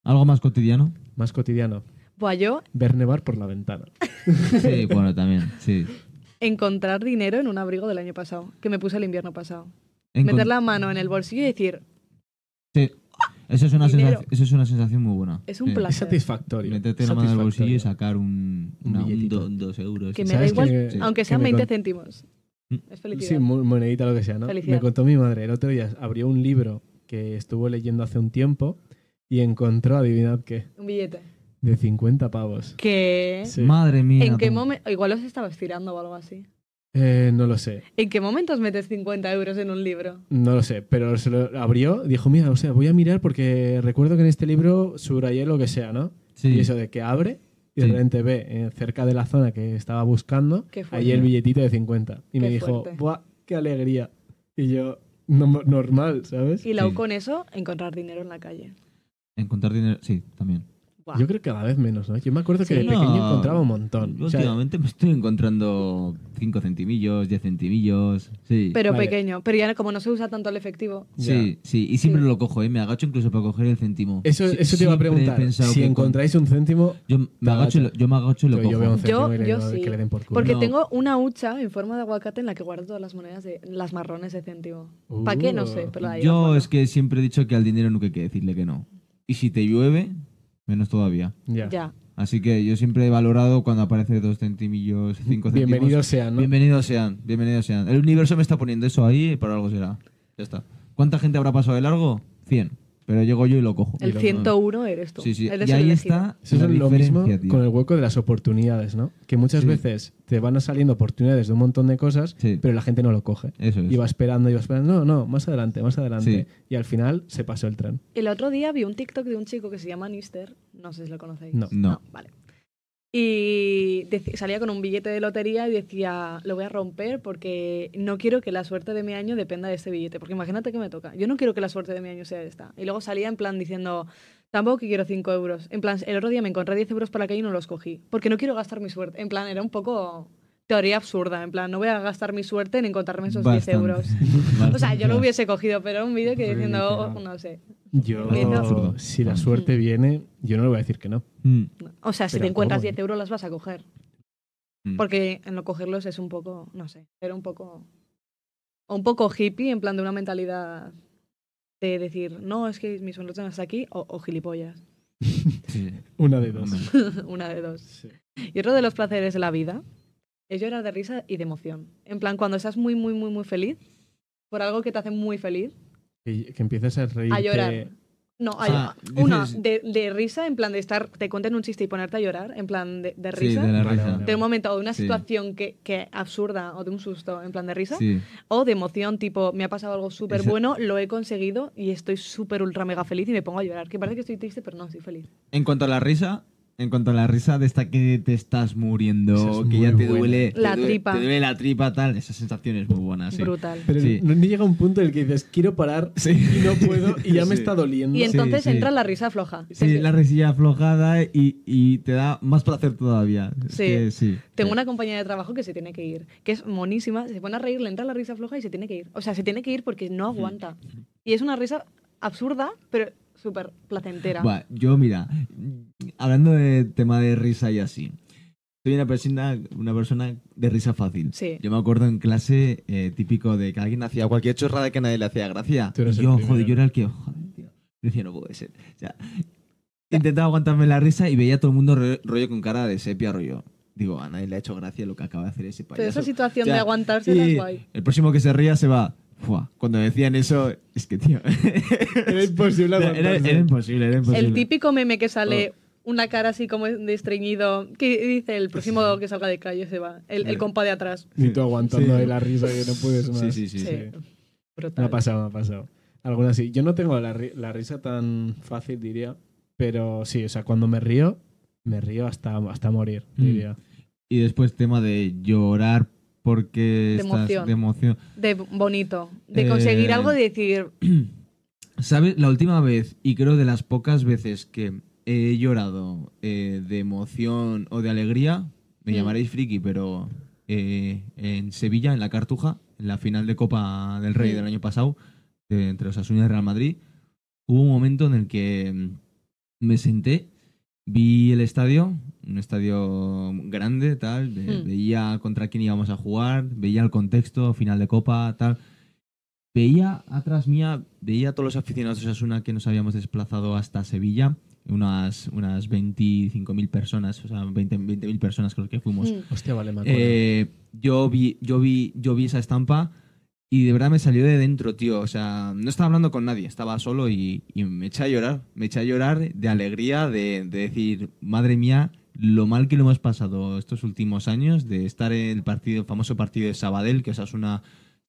Algo más cotidiano. más cotidiano. Buah, yo Ver nevar por la ventana. Sí, bueno, también. Sí. encontrar dinero en un abrigo del año pasado, que me puse el invierno pasado. Encon- Meter la mano en el bolsillo y decir, Sí. Eso es, una sensación, eso es una sensación muy buena. Es un Sí. placer. Es satisfactorio. Meterte la mano en el bolsillo y sacar un, Un una- un do- dos euros. que me ¿Sabes da igual, que- aunque que sean me 20 con- céntimos. Mm. Es felicidad. Sí, mo- monedita, lo que sea, ¿no? Felicidad. Me contó mi madre el otro día, abrió un libro que estuvo leyendo hace un tiempo y encontró, adivinad qué, Un billete. de 50 pavos. Que... Sí. Madre mía. ¿En qué momento? Igual los estaba estirando o algo así. Eh, no lo sé, ¿En qué momentos metes 50 euros en un libro? no lo sé, pero se lo abrió, dijo, mira, o sea, voy a mirar porque recuerdo que en este libro subrayé lo que sea, ¿no? Sí. Y eso de que abre y de Sí. repente ve eh, cerca de la zona que estaba buscando, ahí el billetito de 50. Y me dijo, fuerte. ¡buah, qué alegría! Y yo, no- normal, ¿sabes? Y Sí. con eso, encontrar dinero en la calle. Encontrar dinero. Sí, también. Yo creo que cada vez menos, ¿no? Yo me acuerdo que Sí. de pequeño encontraba un montón. Yo O sea, últimamente me estoy encontrando 5 centimillos, 10 centimillos. Sí. Pero Vale. pequeño. Pero ya como no se usa tanto el efectivo. Sí, sí, y siempre Sí. lo cojo, ¿eh? me agacho incluso para coger el céntimo. eso, Sí, eso te iba a preguntar. Si encontráis un céntimo, Yo me agacho, y lo- yo me agacho y lo yo, yo veo un cojo. céntimo Yo- y le yo digo sí. que le den por culo. Porque No. tengo una hucha en forma de aguacate en la que guardo todas las monedas de las marrones de céntimo. ¿Para qué? No sé, pero ahí las Yo es que siempre he dicho que al dinero nunca hay que decirle que no. Y si te llueve, menos todavía. Ya. Ya. Así que yo siempre he valorado cuando aparece dos centimillos, cinco céntimos. Bienvenidos sean, ¿no? Bienvenidos sean, bienvenidos sean. El universo me está poniendo eso ahí y por algo será. Ya está. ¿Cuánta gente habrá pasado de largo? 100. Pero llego yo y lo cojo. El lo- 101 eres tú. Sí, sí. Eres Y ahí elegido. está Eso es lo mismo tío. con el hueco de las oportunidades, ¿no? Que muchas Sí. veces te van a saliendo oportunidades de un montón de cosas, Sí. pero la gente no lo coge. Eso es. Y va esperando, y va esperando. No, no, más adelante, más adelante. Sí. Y al final se pasó el tren. El otro día vi un TikTok de un chico que se llama Nister. No sé si lo conocéis. No. No. vale. Y salía con un billete de lotería y decía, lo voy a romper porque no quiero que la suerte de mi año dependa de este billete. Porque imagínate que me toca. Yo no quiero que la suerte de mi año sea esta. Y luego salía en plan diciendo, tampoco quiero 5 euros. En plan, el otro día me encontré 10 euros para la y no los cogí. Porque no quiero gastar mi suerte. En plan, era un poco teoría absurda. En plan, no voy a gastar mi suerte en encontrarme esos 10 Bastante. euros. O sea, yo lo hubiese cogido, pero era un vídeo que diciendo, oh, no sé. Yo, Absurdo. si la suerte viene, yo no le voy a decir que no. Mm. O sea, si Pero te encuentras ¿cómo? 10 euros las vas a coger. Mm. Porque en no cogerlos es un poco, no sé, era un poco. Un poco hippie, en plan de una mentalidad de decir, no, es que mis sueños están hasta aquí, o, o gilipollas. Sí. Una de dos. Una de dos. Sí. Y otro de los placeres de la vida es llorar de risa y de emoción. En plan, cuando estás muy, muy, muy, muy feliz, por algo que te hace muy feliz, Que, que empieces a reírte. a llorar. No, a Ah, llorar. Una, dices- de, de risa, en plan de estar, te cuenten un chiste y ponerte a llorar, en plan de, de Sí, risa. de la Vale, risa. vale. de un momento o de una Sí. situación que, que absurda o de un susto en plan de risa Sí. o de emoción tipo me ha pasado algo súper Esa- bueno lo he conseguido y estoy súper ultra mega feliz y me pongo a llorar que parece que estoy triste pero no estoy feliz En cuanto a la risa, en cuanto a la risa de esta que te estás muriendo, es que ya te duele, te La duele- tripa. te duele la tripa, tal, esa sensación es muy buena, sí. brutal Pero Sí. no, ni llega un punto en el que dices, quiero parar Sí. y no puedo y ya me está doliendo. y entonces sí. entra la risa floja Sí, la risilla aflojada y, y te da más placer todavía. Es Sí. que sí. tengo Sí. una compañera de trabajo que se tiene que ir que es monísima se pone a reír le entra la risa floja y se tiene que ir o sea se tiene que ir porque no aguanta y es una risa absurda pero súper placentera yo, mira, hablando de tema de risa y así, soy una persona, una persona de risa fácil. Sí. Yo me acuerdo en clase eh, típico de que alguien hacía cualquier chorrada que a nadie le hacía gracia. Tú eres Y el yo, joder, yo era el que, joder, tío. Yo decía, no puede ser. O sea, intentaba aguantarme la risa y veía a todo el mundo ro- rollo con cara de sepia, rollo. Digo, a nadie le ha hecho gracia lo que acaba de hacer ese payaso. pero esa situación O sea, de aguantarse es y guay El próximo que se ría se va. Fua, Cuando decían eso, es que, tío. Era imposible era, aguantarse. era imposible, era imposible. El típico meme que sale Oh. una cara así como de estreñido. Que dice el próximo que salga de calle se va. El, compa de atrás. Ni tú aguantando Sí. ahí la risa que no puedes más. Sí, sí, sí. Sí. sí. Me ha pasado, me ha pasado. Alguna sí. Yo no tengo la, ri- la risa tan fácil, diría. Pero sí, o sea, cuando me río, me río hasta, hasta morir, Mm. diría. Y después tema de llorar porque De estás emoción. de emoción. De bonito. De Eh, conseguir algo y decir. ¿Sabes? La última vez, y creo de las pocas veces que he llorado eh, de emoción o de alegría, me Mm. llamaréis friki, pero eh, en Sevilla, en la Cartuja, en la final de Copa del Rey Mm. del año pasado, eh, entre Osasuna y Real Madrid, hubo un momento en el que mm, me senté, vi el estadio, un estadio grande, tal, ve- Mm. veía contra quién íbamos a jugar, veía el contexto, final de Copa, tal. Veía atrás mía, veía a todos los aficionados de Osasuna que nos habíamos desplazado hasta Sevilla, unas, unas 25.000 personas, o sea, 20 20.000 personas creo que fuimos. mm, Hostia, vale, me acuerdo. Eh, yo, vi, yo, vi, yo vi esa estampa y de verdad me salió de dentro, tío. O sea, no estaba hablando con nadie, estaba solo y, y me eché a llorar. Me eché a llorar de alegría, de, de decir, madre mía, lo mal que lo hemos pasado estos últimos años, de estar en el partido, el famoso partido de Sabadell, que Osasuna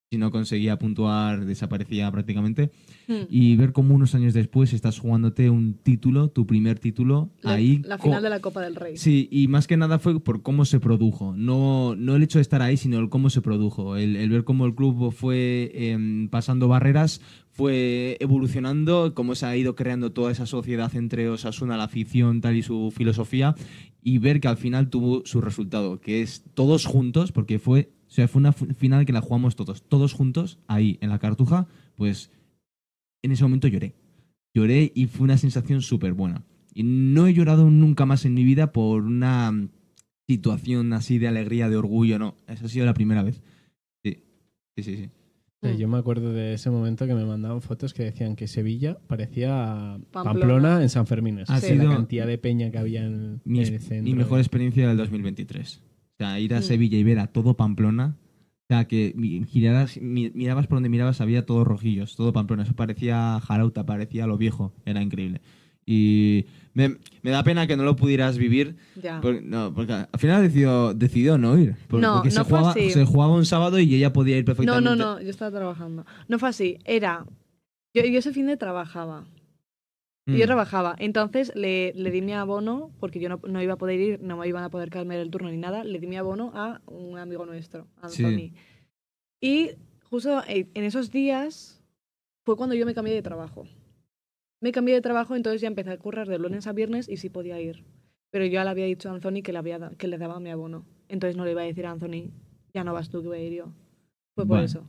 si no conseguía puntuar desaparecía prácticamente. Hmm. Y ver cómo unos años después estás jugándote un título, tu primer título, La, ahí. la final de la Copa del Rey. Sí, y más que nada fue por cómo se produjo. No, no el hecho de estar ahí, sino el cómo se produjo. El, el ver cómo el club fue em, pasando barreras, fue evolucionando, cómo se ha ido creando toda esa sociedad entre Osasuna, la afición, tal y su filosofía, y ver que al final tuvo su resultado, que es todos juntos, porque fue, o sea, fue una final que la jugamos todos, todos juntos, ahí en la cartuja, pues en ese momento lloré. Lloré y fue una sensación súper buena. Y no he llorado nunca más en mi vida por una situación así de alegría, de orgullo, no. Esa ha sido la primera vez. Sí, sí, sí. sí. Mm. Yo me acuerdo de ese momento que me mandaban fotos que decían que Sevilla parecía Pamplona. Pamplona, en San Fermín. Ha la sido cantidad de peña que había en, Mi, en el centro. mi mejor experiencia del 2023. O sea, ir a. Sevilla y ver a todo Pamplona. O sea, que mirabas por donde mirabas, había todos rojillos, todo Pamplona. Eso parecía Jarauta, parecía lo viejo. Era increíble. Y me, me da pena que no lo pudieras vivir. Ya. por- no, porque al final decidió, decidió no ir. Por- No, porque se, no fue jugaba, así. se jugaba un sábado y ella podía ir No, perfectamente. no, no, yo estaba trabajando. No fue así, era... Yo, yo ese fin de trabajaba. Y Mm. Yo trabajaba. Entonces le, le di mi abono, porque yo no, no iba a poder ir, no me iban a poder cambiar el turno ni nada, le di mi abono a un amigo nuestro, Sí. Anthony. Y justo eh, en esos días fue cuando yo me cambié de trabajo. Me cambié de trabajo, entonces ya empecé a currar de lunes a viernes y sí podía ir. Pero yo ya le había dicho a Anthony que le, había que le daba mi abono. Entonces no le iba a decir a Anthony, ya no vas tú, que voy a ir yo. Fue por Bueno. eso.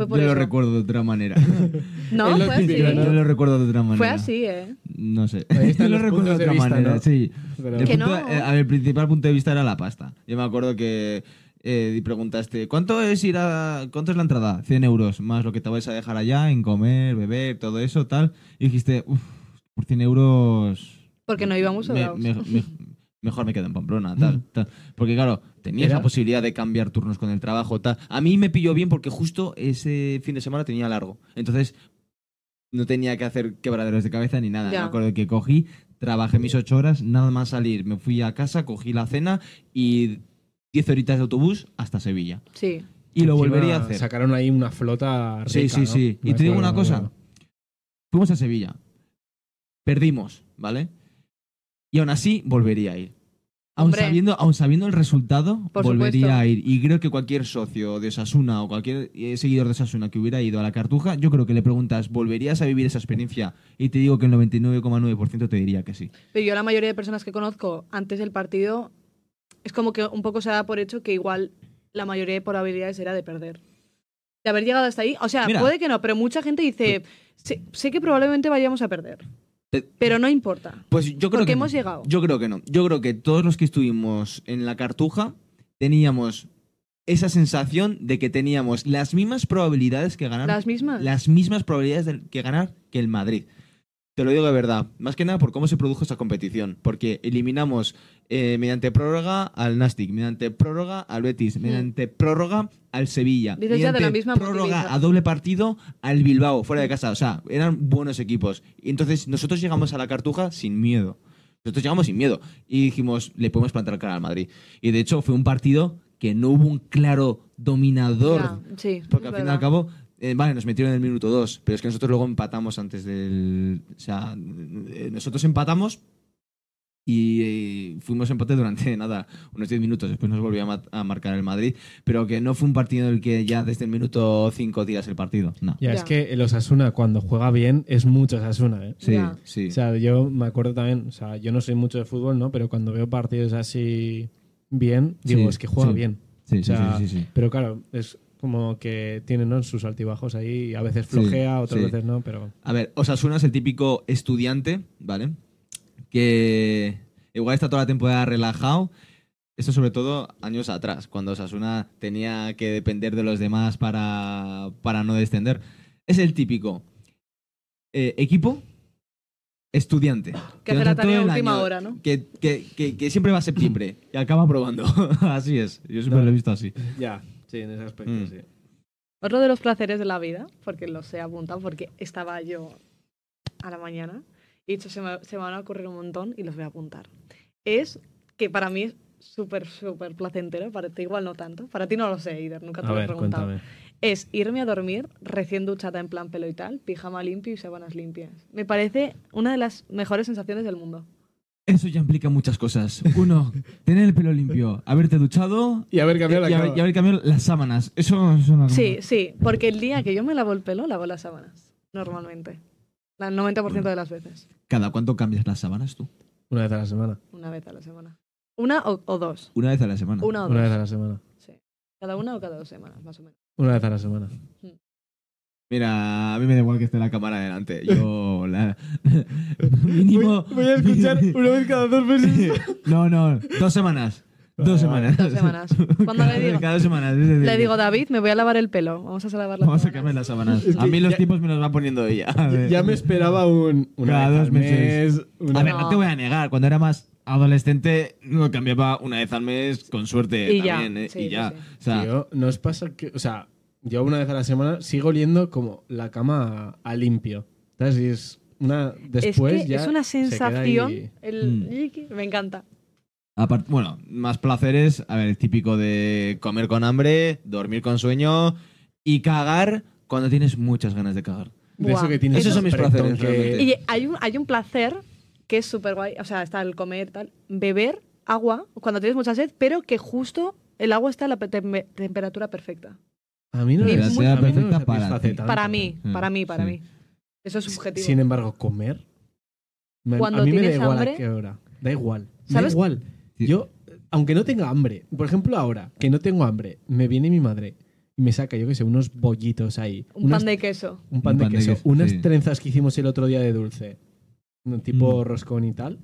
Fue por Yo lo recuerdo de otra manera. No, fue así. Yo lo recuerdo de otra manera. Fue así, ¿eh? No sé. Ahí están Yo lo los recuerdo de otra vista, manera, ¿no? sí. Pero- El, Que punto- no. eh, a ver, el principal punto de vista era la pasta. Yo me acuerdo que eh, y preguntaste, ¿cuánto es ir a. ¿Cuánto es la entrada? 100 euros, más lo que te vais a dejar allá en comer, beber, todo eso, tal. Y dijiste, uff, por 100 euros. Porque no íbamos me- sobrados. me- me- mejor me quedo en Pamplona, tal, tal. Porque claro, tenías Era- la posibilidad de cambiar turnos con el trabajo, tal. A mí me pilló bien porque justo ese fin de semana tenía largo. Entonces, no tenía que hacer quebraderos de cabeza ni nada. Ya. Me acuerdo que cogí, trabajé mis ocho horas, nada más salir. Me fui a casa, cogí la cena y 10 horitas de autobús hasta Sevilla. Sí. Y lo Encima volvería a hacer. Sacaron ahí una flota rica, Sí, sí, ¿no? sí. Y te digo una cosa. Fuimos a Sevilla. Perdimos, ¿vale? Y aún así volvería a ir. Aun Hombre. sabiendo, aun sabiendo el resultado, Por volvería supuesto. a ir. Y creo que cualquier socio de Sasuna o cualquier eh, seguidor de Sasuna que hubiera ido a la Cartuja, yo creo que le preguntas, ¿volverías a vivir esa experiencia? Y te digo que el 99,9% te diría que sí. Pero yo la mayoría de personas que conozco antes del partido es como que un poco se da por hecho que igual la mayoría de probabilidades era de perder. De haber llegado hasta ahí. O sea, Mira. puede que no, pero mucha gente dice, sé, sé que probablemente vayamos a perder, pero no importa. Pues yo creo Porque que hemos no. llegado. Yo creo que no. Yo creo que todos los que estuvimos en la Cartuja teníamos esa sensación de que teníamos las mismas probabilidades que ganar Las mismas. las mismas probabilidades de que ganar que el Madrid. Te lo digo de verdad, más que nada por cómo se produjo esa competición, porque eliminamos eh, mediante prórroga al Nastic, mediante prórroga al Betis, mediante prórroga al Sevilla. Dices ya de mediante la misma prórroga a doble partido al Bilbao, fuera de casa, o sea, eran buenos equipos. Y entonces nosotros llegamos a la Cartuja sin miedo. Nosotros llegamos sin miedo y dijimos, le podemos plantar cara al Madrid. Y de hecho fue un partido que no hubo un claro dominador sí, porque al fin y al cabo, eh, vale, nos metieron en el minuto 2, pero es que nosotros luego empatamos antes del. O sea, eh, nosotros empatamos y eh, fuimos empate durante nada, unos 10 minutos. Después nos volvió a, ma- a marcar el Madrid, pero que no fue un partido en el que ya desde el minuto 5 tiras el partido. No. Ya, Ya. es que el Osasuna cuando juega bien es mucho Osasuna, ¿eh? Sí, Ya. sí. O sea, yo me acuerdo también, o sea, yo no soy mucho de fútbol, ¿no? Pero cuando veo partidos así bien, digo, Sí, es que juega sí. bien. sí, o sea, sí, sí, sí, sí. Pero claro, es como que tiene ¿no? sus altibajos ahí, y a veces Sí, flojea, otras sí. veces no, pero A ver, Osasuna es el típico estudiante, ¿vale? Que igual está toda la temporada relajado. Esto sobre todo años atrás, cuando Osasuna tenía que depender de los demás para, para no descender. Es el típico eh, equipo estudiante. Que hace la tarea última año, hora, ¿no? Que, que- que- que siempre va a septiembre y acaba probando. así es. Yo siempre No. lo he visto así. ya, sí, en ese aspecto Mm. sí. Otro de los placeres de la vida, porque los he apuntado, porque estaba yo a la mañana y dicho, se me, se me van a ocurrir un montón y los voy a apuntar. Es que para mí es súper, súper placentero, para ti igual no tanto. Para ti no lo sé, Ider, nunca te A lo he ver, preguntado. cuéntame. es irme a dormir recién duchada en plan pelo y tal, pijama limpio y sábanas limpias. Me parece una de las mejores sensaciones del mundo. Eso ya implica muchas cosas. Uno, tener el pelo limpio, haberte duchado Y haber cambiado la y, haber, y haber cambiado las sábanas. Eso es una Sí, sí, porque el día que yo me lavo el pelo, lavo las sábanas, normalmente. El 90% de las veces. ¿Cada cuánto cambias las sábanas tú? Una vez a la semana. Una vez a la semana. Una o, o dos. Una vez a la semana. Una o Una vez a dos. la semana. Sí. Cada una o cada dos semanas, más o menos. Una vez a la semana. Mira, a mí me da igual que esté la cámara delante. Yo, la... mínimo... Voy, voy a escuchar una vez cada dos meses. no, no, dos semanas. Dos semanas. Dos semanas. Cuando le digo, Cada dos semanas. es decir, le digo, David, me voy a lavar el pelo. Vamos a lavar las Vamos a sábanas". cambiar las sábanas. Es que a mí los ya- tipos me los va poniendo ella. Ya me esperaba un. Una Cada dos meses. mes, una- A ver, no No. te voy a negar. Cuando era más adolescente, lo cambiaba una vez al mes con suerte Y ya, también. ¿eh? sí, y sí, ya. sí. O sea, Tío, ¿no os pasa que.? O sea, yo una vez a la semana sigo oliendo como la cama a, a limpio. ¿Sabes? Y es una. Después es que ya es una sensación. El Mm. me encanta. apart- bueno, más placeres. A ver, el típico de comer con hambre, dormir con sueño y cagar cuando tienes muchas ganas de cagar. De eso que tienes Esos son mis placeres, que- realmente. Y hay un, hay un placer que es súper guay. O sea, está el comer, tal. Beber agua cuando tienes mucha sed, pero que justo el agua está a la pe- tem- temperatura perfecta. A mí no Que me, me perfecta para satisface tanto. Para mí, Mm, para mí, para sí. mí. Eso es subjetivo. Sin embargo, comer. me- Cuando a mí me da tienes igual hambre- a qué hora. Da igual. Da ¿Sabes? igual. Sí. Yo, aunque no tenga hambre, por ejemplo, ahora que no tengo hambre, me viene mi madre y me saca, yo qué sé, unos bollitos ahí. un unas- pan de queso. un pan de pan de queso. queso, unas sí. trenzas que hicimos el otro día de dulce. un Tipo Mm. roscón y tal.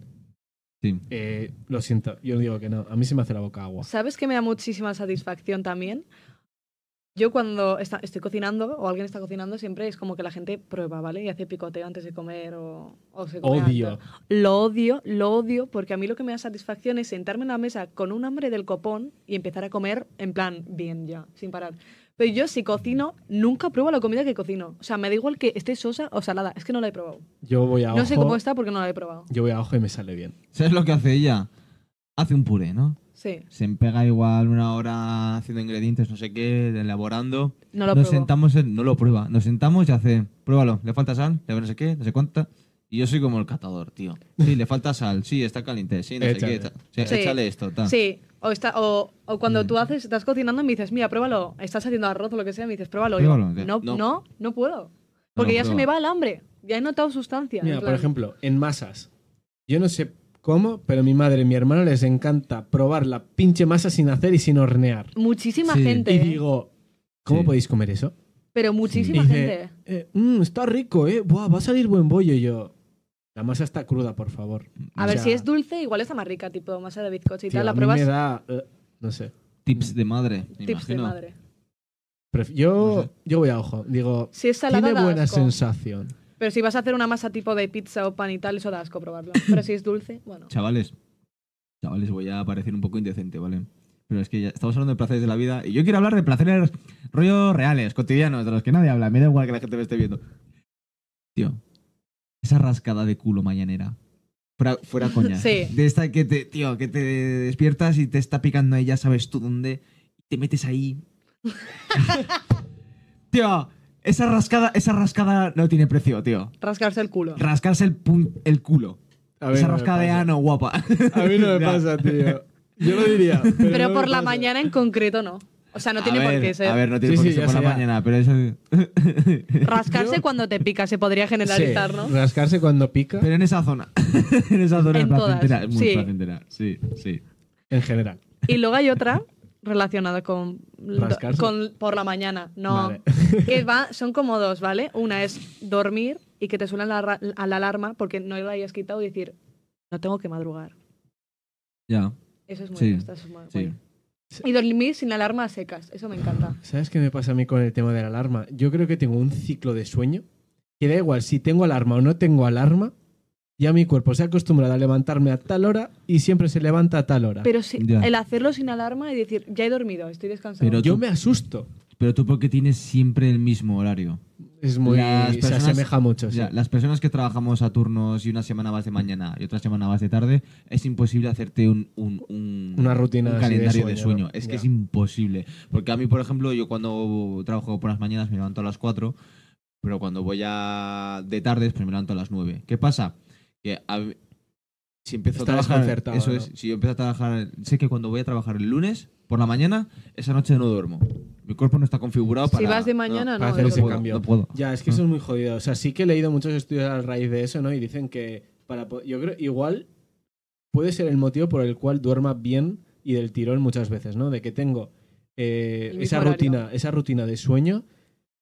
Sí. Eh, lo siento, yo digo que no. A mí se me hace la boca agua. ¿Sabes que me da muchísima satisfacción también? Yo cuando está- estoy cocinando o alguien está cocinando siempre es como que la gente prueba, ¿vale? Y hace picoteo antes de comer o, o se come Odio. Lo odio, lo odio, porque a mí lo que me da satisfacción es sentarme en la mesa con un hambre del copón y empezar a comer en plan bien ya, sin parar. Pero yo si cocino, nunca pruebo la comida que cocino. O sea, me da igual que esté sosa o salada. Es que no la he probado. Yo voy a ojo. No sé cómo está porque no la he probado. Yo voy a ojo y me sale bien. ¿Sabes lo que hace ella? Hace un puré, ¿no? Sí, Se pega igual una hora haciendo ingredientes, no sé qué, elaborando. no lo Nos pruebo. sentamos, en- no lo prueba. Nos sentamos y hace, pruébalo, le falta sal, le no sé qué, no sé cuánta. Y yo soy como el catador, tío. Sí, le falta sal, sí, está caliente, sí, no sé qué. tal. Sí, Sí. Échale esto, tal. Sí, o, está, o, o cuando Mm. tú haces, estás cocinando y me dices, mira, pruébalo, estás haciendo arroz o lo que sea, me dices, pruébalo. Y yo, Pruébalo, no, no. no, no, puedo. Porque No, ya se prueba. me va el hambre. Ya he notado sustancia. Mira, por plan, ejemplo, en masas. Yo no sé cómo, pero mi madre y mi hermano les encanta probar la pinche masa sin hacer y sin hornear. Muchísima Sí. gente. Y ¿eh? digo, ¿cómo Sí. podéis comer eso? Pero Y muchísima dice, gente. eh, "Mm, está rico, ¿eh? Buah, va a salir buen bollo. Y yo, la masa está cruda, por favor. A o ver, sea, si es dulce, igual está más rica, tipo masa de bizcocho y Tío, tal. La a mí pruebas me da, eh, no sé. Tips de madre, me tips de madre. Pref- yo, No sé. yo voy a ojo. Digo, Si es salada, tiene da buena asco. sensación. Pero si vas a hacer una masa tipo de pizza o pan y tal, eso da asco probarlo. Pero si es dulce, bueno. Chavales, chavales, voy a parecer un poco indecente, ¿vale? Pero es que ya estamos hablando de placeres de la vida y yo quiero hablar de placeres rollos reales, cotidianos, de los que nadie habla. Me da igual que la gente me esté viendo. Tío, esa rascada de culo mañanera. Fuera, fuera coña. Sí. De esta que te, tío, que te despiertas y te está picando ahí, ya sabes tú dónde, y te metes ahí. tío, esa rascada, esa rascada no tiene precio, tío. Rascarse el culo. Rascarse el, pun- el culo. A esa no me rascada de pasa. ano, guapa. A mí no me Ya. pasa, tío. Yo lo diría. Pero, Pero no por me la pasa. mañana en concreto no. O sea, no A tiene por qué ser. A ver, no tiene Sí, por qué sí, ser ya por la sé, ya. mañana, pero eso. Rascarse Yo- cuando te pica se podría generalizar, Sí, ¿no? Rascarse cuando pica, pero en esa zona. en esa zona En es todas, placentera. Es muy sí. placentera. Sí, sí. en general. Y luego hay otra relacionada con, ¿Rascarse? con por la mañana. No. Vale. Que va, son como dos, ¿vale? Una es dormir y que te suena la, ra- a la alarma porque no la hayas quitado y decir, no tengo que madrugar. Ya. Eso es muy Sí, esto es muy sí. bueno. Y dormir sin la alarma a secas. Eso me encanta. ¿Sabes qué me pasa a mí con el tema de la alarma? Yo creo que tengo un ciclo de sueño que da igual si tengo alarma o no tengo alarma, ya mi cuerpo se ha acostumbrado a levantarme a tal hora y siempre se levanta a tal hora. Pero sí, Ya. el hacerlo sin alarma y decir, ya he dormido, estoy descansado. Pero yo tú- me asusto. Pero tú porque tienes siempre el mismo horario. Es muy. Las se asemeja mucho. sí. Ya, las personas que trabajamos a turnos y una semana vas de mañana y otra semana vas de tarde, es imposible hacerte un, un- un- Una rutina un así de calendario de sueño, sueño. ¿no? Es que Ya. es imposible. Porque a mí, por ejemplo, yo cuando trabajo por las mañanas me levanto a las 4, pero cuando voy a de tardes, pues me levanto a las 9. ¿Qué pasa? Que a- si empiezo Está a trabajar, eso ¿no? es, si yo empiezo a trabajar, sé que cuando voy a trabajar el lunes por la mañana, esa noche no duermo. Mi cuerpo no está configurado Si para vas de mañana, no. hacer es ese cambio. No puedo. Ya, es que eso es muy jodido. O sea, sí que he leído muchos estudios a raíz de eso, ¿no? Y dicen que para yo creo igual puede ser el motivo por el cual duerma bien y del tirón muchas veces, ¿no? De que tengo eh, esa horario. rutina, esa rutina de sueño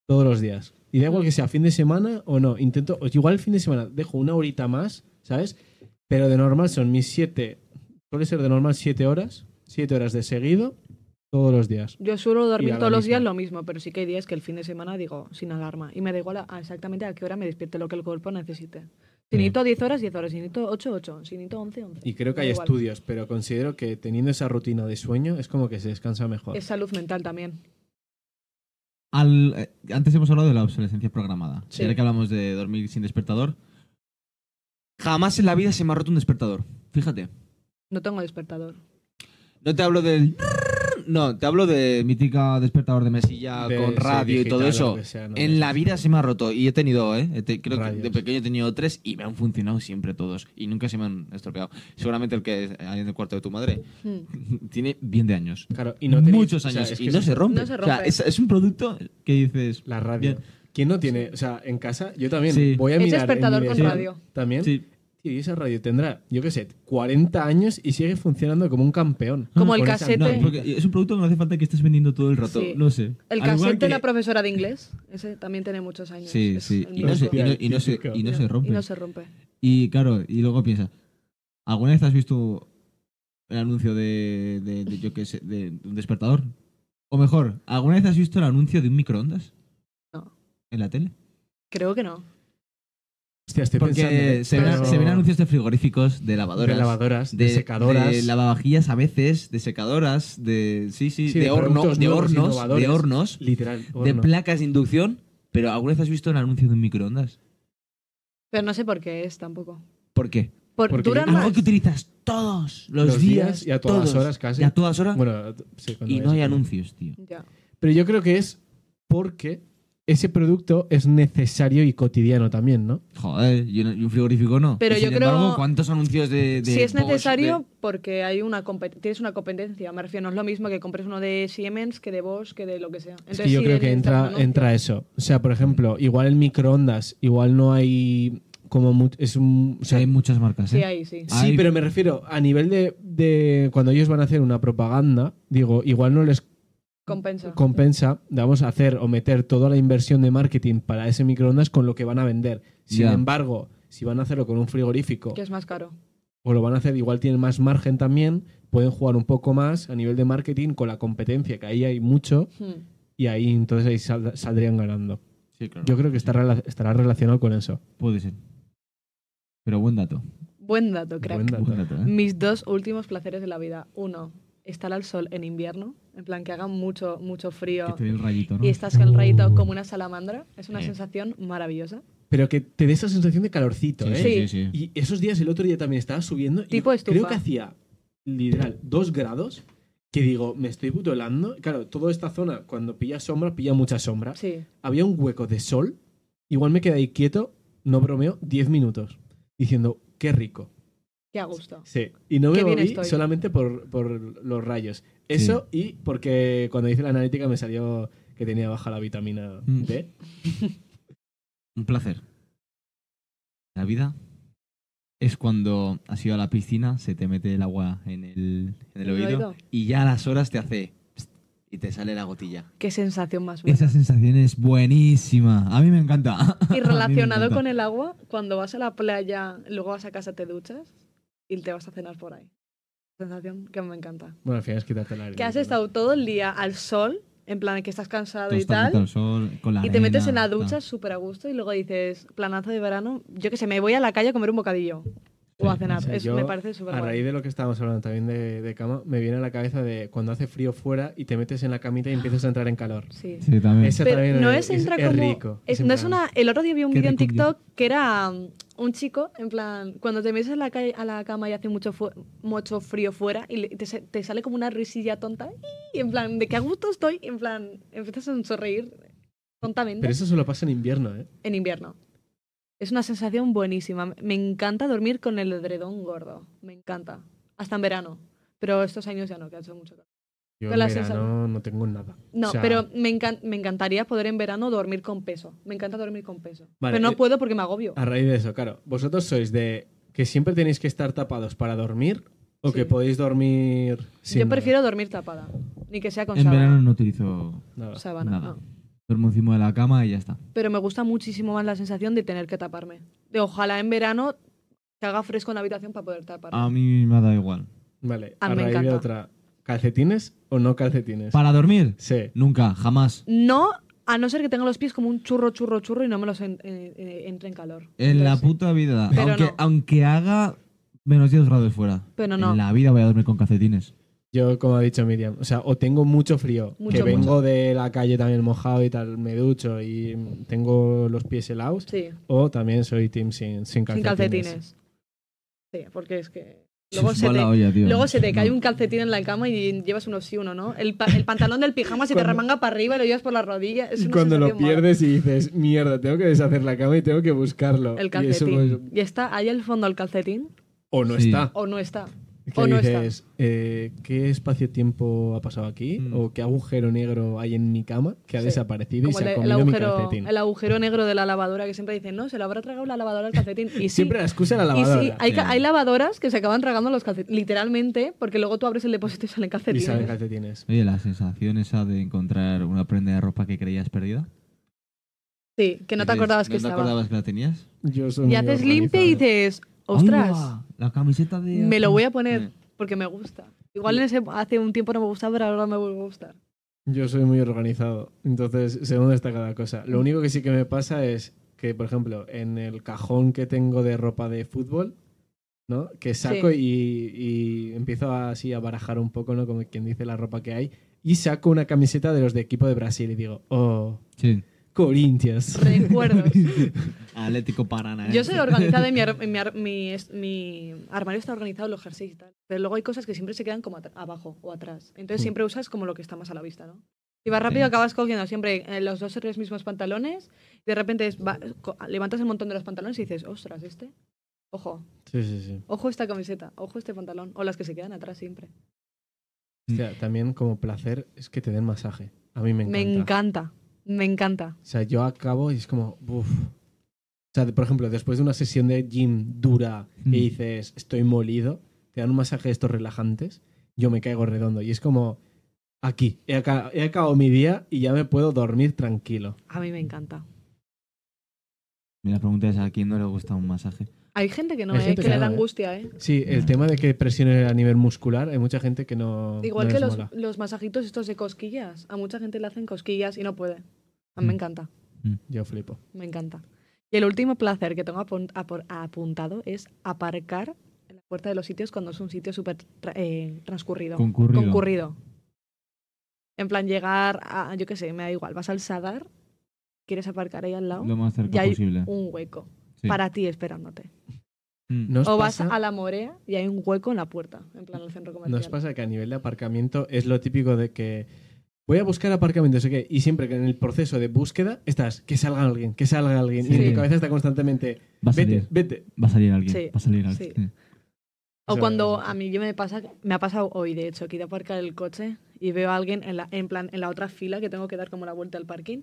todos los días. Y da igual que sea fin de semana o no. Intento, igual el fin de semana dejo una horita más, ¿sabes? Pero de normal son mis siete, suele ser de normal siete horas, siete horas de seguido todos los días. Yo suelo dormir todos los días lo mismo, pero sí que hay días que el fin de semana digo sin alarma. Y me da igual a- exactamente a qué hora me despierte lo que el cuerpo necesite. Si necesito 10 horas, 10 horas. Si necesito 8, 8. Si necesito 11, 11. Y creo que hay igual. estudios, pero considero que teniendo esa rutina de sueño es como que se descansa mejor. Es salud mental también. Al- eh, antes hemos hablado de la obsolescencia programada. Sí. Y ahora que hablamos de dormir sin despertador, jamás en la vida se me ha roto un despertador. Fíjate. No tengo despertador. No te hablo del... No, te hablo de mítica despertador de mesilla De- con sí, radio y digital todo eso. lo que sea, ¿no? En la vida se me ha roto y he tenido, ¿eh? He te- creo que Rayos. de pequeño he tenido tres y me han funcionado siempre todos y nunca se me han estropeado. Seguramente el que hay en el cuarto de tu madre Hmm. tiene bien de años. Claro, y no tenéis- Muchos o sea, años es y no es- se rompe. No se O sea, rompe. es, es un producto que dices... La radio. Bien. ¿Quién no tiene? O sea, en casa, yo también Sí. voy a Es mirar. en despertador mi con radio. También. Sí. Y esa radio tendrá, yo qué sé, 40 años y sigue funcionando como un campeón. Como el casete. No, porque es un producto que no hace falta que estés vendiendo todo el rato. Sí. No sé. El cassette de que- la profesora de inglés. Ese también tiene muchos años. Sí, Es sí. Y no, se, mítico. y, no, y no se, Típico. y no se rompe. Y no se rompe. Y claro, y luego piensa, ¿alguna vez has visto el anuncio de, de, de, yo qué sé, de, de un despertador? O mejor, ¿alguna vez has visto el anuncio de un microondas? ¿En la tele? Creo que no. Hostia, estoy Porque pensando. se, ven, pero- se ven anuncios de frigoríficos, de de lavadoras, lavadoras, de, secadoras. de lavavajillas a veces, de secadoras, de sí, sí, Sí, de, de horno, de hornos, de hornos, literal. de placas de inducción. Pero ¿alguna vez has visto el anuncio de un microondas? Pero no sé por qué es tampoco. ¿Por qué? Por, Porque duran Algo más. que utilizas todos los, Los días y a todas todos, horas casi. Y a todas horas. Bueno, sí, cuando y no hay anuncios, tío. Ya. Pero yo creo que es porque ese producto es necesario y cotidiano también, ¿no? Joder, y un, y un frigorífico no. Pero Y yo sin creo- embargo, ¿cuántos anuncios de. de si es Bosch, necesario, de- porque hay una tienes una competencia. Me refiero, no es lo mismo que compres uno de Siemens que de Bosch que de lo que sea. Es Entonces, que yo sí creo que entra, entra eso. O sea, por ejemplo, igual el microondas, igual no hay como es un o sea, hay muchas marcas. Sí, ¿eh? ahí sí. Sí, Hay- pero me refiero a nivel de, de cuando ellos van a hacer una propaganda, digo, igual no les Compensa. compensa, vamos a hacer o meter toda la inversión de marketing para ese microondas con lo que van a vender. Sin Ya. embargo, si van a hacerlo con un frigorífico que es más caro. o lo van a hacer, igual tienen más margen también, pueden jugar un poco más a nivel de marketing con la competencia, que ahí hay mucho, Hmm. y ahí entonces ahí sal- saldrían ganando. Sí, claro. Yo creo que está rela- estará relacionado con eso. Puede ser. Pero buen dato. Buen dato, crack. Buen dato. Buen dato, ¿eh? Mis dos últimos placeres de la vida. Uno, estar al sol en invierno, en plan que haga mucho, mucho Que frío te dé el rayito, ¿no? y estás con el rayito Uh. como una salamandra. Es una Eh. sensación maravillosa. Pero que te dé esa sensación de calorcito, Sí, ¿eh? sí, sí, sí. Y esos días, el otro día también estaba subiendo. y Tipo estufa. Creo que hacía, literal, dos grados. Que digo, me estoy puto helando. Claro, toda esta zona, cuando pilla sombra, pilla mucha sombra. Sí. Había un hueco de sol. Igual me quedé ahí quieto, no bromeo, 10 minutos. Diciendo, qué rico. Qué a gusto. Sí. Y no me Qué bien moví estoy. solamente por, por los rayos. Eso y porque cuando hice la analítica me salió que tenía baja la vitamina Mm. D. Un placer. La vida es cuando has ido a la piscina, se te mete el agua en el, en el ¿En el oído, oído? y ya a las horas te hace pst, y te sale la gotilla. Qué sensación más buena. Esa sensación es buenísima. A mí me encanta. Y relacionado con el agua, cuando vas a la playa, luego vas a casa, te duchas y te vas a cenar por ahí. Sensación que me encanta. Bueno, al final es quitarte aire. Que has estado todo el día al sol, en plan que estás cansado y tal, al sol, con la y te metes en la ducha súper a gusto y luego dices, planazo de verano, yo que sé, me voy a la calle a comer un bocadillo. o a cenar. O sea, Es- yo, me parece súper A guay. raíz de lo que estábamos hablando también de, de cama, me viene a la cabeza de cuando hace frío fuera y te metes en la camita y empiezas a entrar en calor. Sí. Sí, también. Ese Pero también no es, es, entra es como. rico. es- en no es una. El otro día vi un vídeo en rico, TikTok que era un chico, en plan, cuando te metes en la calle, a la cama y hace mucho, fu- mucho frío fuera y te, te sale como una risilla tonta y en plan, de que a gusto estoy, y en plan, empiezas a sonreír tontamente Pero eso solo pasa en invierno, ¿eh? en invierno. Es una sensación buenísima. Me encanta dormir con el edredón gordo. Me encanta. Hasta en verano. Pero estos años ya no, que ha hecho mucho calor. Yo en verano no tengo nada. No, O sea, pero me, encan- me encantaría poder en verano dormir con peso. Me encanta dormir con peso. Vale, pero no eh, puedo porque me agobio. A raíz de eso, claro. ¿Vosotros sois de que siempre tenéis que estar tapados para dormir o Sí. que podéis dormir sin Yo nada? prefiero dormir tapada. Ni que sea con En sábana. verano no utilizo Nada. Sábana, nada. no. Duermo encima de la cama y ya está. Pero me gusta muchísimo más la sensación de tener que taparme. De ojalá en verano que haga fresco en la habitación para poder taparme. A mí me da igual. Vale, A a, mí me raíz de encanta. otra. ¿Calcetines o no calcetines? ¿Para dormir? Sí. Nunca, jamás. No, a no ser que tenga los pies como un churro, churro, churro y no me los en- eh, eh, entre en calor. En la puta vida. Pero Aunque, no. aunque haga menos 10 grados fuera. Pero no. En la vida voy a dormir con calcetines. Yo, como ha dicho Miriam, o sea, o tengo mucho frío, Mucho, que mucho. vengo de la calle también mojado y tal, me ducho y tengo los pies helados, Sí, o también soy team sin, sin calcetines. sin calcetines. Sí, porque es que... Luego se, te, olla, luego se te cae No. un calcetín en la cama y llevas uno sí, uno no. El, pa- el pantalón del pijama se te remanga para arriba y lo llevas por la rodilla. Es una cuando lo mala. pierdes y dices, mierda, tengo que deshacer la cama y tengo que buscarlo. El Y eso, calcetín. pues, Y está ahí al fondo el calcetín o no Sí. está. o no está. Que o no dices, eh, ¿qué espacio-tiempo ha pasado aquí? Mm. ¿O qué agujero negro hay en mi cama que ha Sí. desaparecido y Como se el, ha el comido mi agujero, calcetín? el agujero negro de la lavadora que siempre dicen, no, se lo habrá tragado la lavadora al calcetín. Y sí, Siempre la excusa la y lavadora. sí, hay, ca- Sí. hay lavadoras que se acaban tragando los calcetines, literalmente, porque luego tú abres el depósito y salen y calcetines. salen calcetines. Oye, la sensación esa de encontrar una prenda de ropa que creías perdida. Sí, que no te acordabas que ¿No te estaba. acordabas que la tenías? Yo soy Y haces limpia y dices, ostras. La camiseta de... me lo voy a poner Sí. porque me gusta. Igual en ese, hace un tiempo no me gustaba, pero ahora me vuelve a gustar. Yo soy muy organizado, entonces sé dónde está cada cosa. Lo único que sí que me pasa es que, por ejemplo, en el cajón que tengo de ropa de fútbol, ¿no? Que saco Sí. y, y empiezo así a barajar un poco, ¿no? Como quien dice la ropa que hay. Y saco una camiseta de los de equipo de Brasil y digo, oh, Sí. Corinthians. Recuerdos. Atlético Parana. Yo soy organizada y mi, ar- mi, ar- mi, es- mi armario está organizado, los jerseys y tal. Pero luego hay cosas que siempre se quedan como abajo o atrás. Entonces siempre usas como lo que está más a la vista, ¿no? Si vas rápido Sí. acabas cogiendo siempre eh, los dos o tres mismos pantalones. Y de repente es- va- co- levantas el montón de los pantalones y dices, ostras, este. Ojo, Sí, sí, sí. ojo esta camiseta, ojo este pantalón. O las que se quedan atrás siempre. También como placer es que te den masaje. A mí me encanta. Me encanta, me encanta. O sea, yo acabo y es como, uff. O sea, de- por ejemplo, después de una sesión de gym dura Mm. y dices, estoy molido, te dan un masaje de estos relajantes, yo me caigo redondo. Y es como, aquí, he, aca- he acabado mi día y ya me puedo dormir tranquilo. A mí me encanta. Y la pregunta es, ¿a quién no le gusta un masaje? Hay gente que no, Hay eh, gente que que le da no, ¿eh? angustia, ¿eh? Sí, el Ya. tema de que presione a nivel muscular, hay mucha gente que no. Igual no que les los, mola. los masajitos estos de cosquillas. A mucha gente le hacen cosquillas y no puede. A mí me Mm. encanta, Yo flipo. me encanta. Y el último placer que tengo apun- apuntado es aparcar en la puerta de los sitios cuando es un sitio súper tra- eh, transcurrido. Concurrido. Concurrido. En plan, llegar a, yo qué sé, me da igual, vas al Sadar, quieres aparcar ahí al lado, Lo más cerca y hay posible. un hueco Sí. para ti esperándote. Mm. ¿No os O vas pasa- a la Morea y hay un hueco en la puerta, en plan, el centro ¿No comercial. os pasa que a nivel de aparcamiento es lo típico de que voy a buscar aparcamiento, sé qué, y siempre que en el proceso de búsqueda estás, que salga alguien, que salga alguien, y en tu cabeza está constantemente, Va a vete, salir. vete. Va a salir alguien. Sí, Va a salir alguien. sí. O cuando a mí yo me pasa, me ha pasado hoy de hecho, que he ido a aparcar el coche y veo a alguien en la, en plan, en la otra fila que tengo que dar como la vuelta al parking.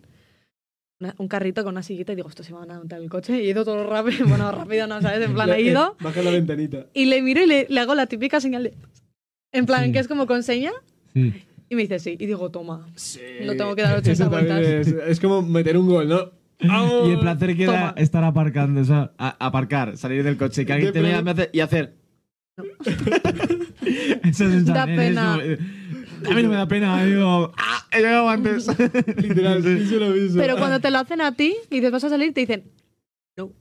Una- un carrito con una sillita y digo, esto se van a montar el coche. Y he ido todo rápido, bueno, rápido no, ¿sabes? En plan, he ido Baja la ventanita. y le miro y le, le hago la típica señal de... En plan, Sí. que es como con seña. Sí. Y me dice sí. Y digo, toma. Sí. No tengo que dar 80 Eso también vueltas. Es, es como meter un gol, ¿no? Y el placer que da Toma. estar aparcando, o sea, a- aparcar, salir del coche, que alguien De te vea y hacer. Esa sensación Da es pena. eso, eh, A mí no me da pena, digo, ¡ah! He llegado antes. Literal, sí, eso lo mismo. Pero cuando te lo hacen a ti y dices, vas a salir, te dicen, no.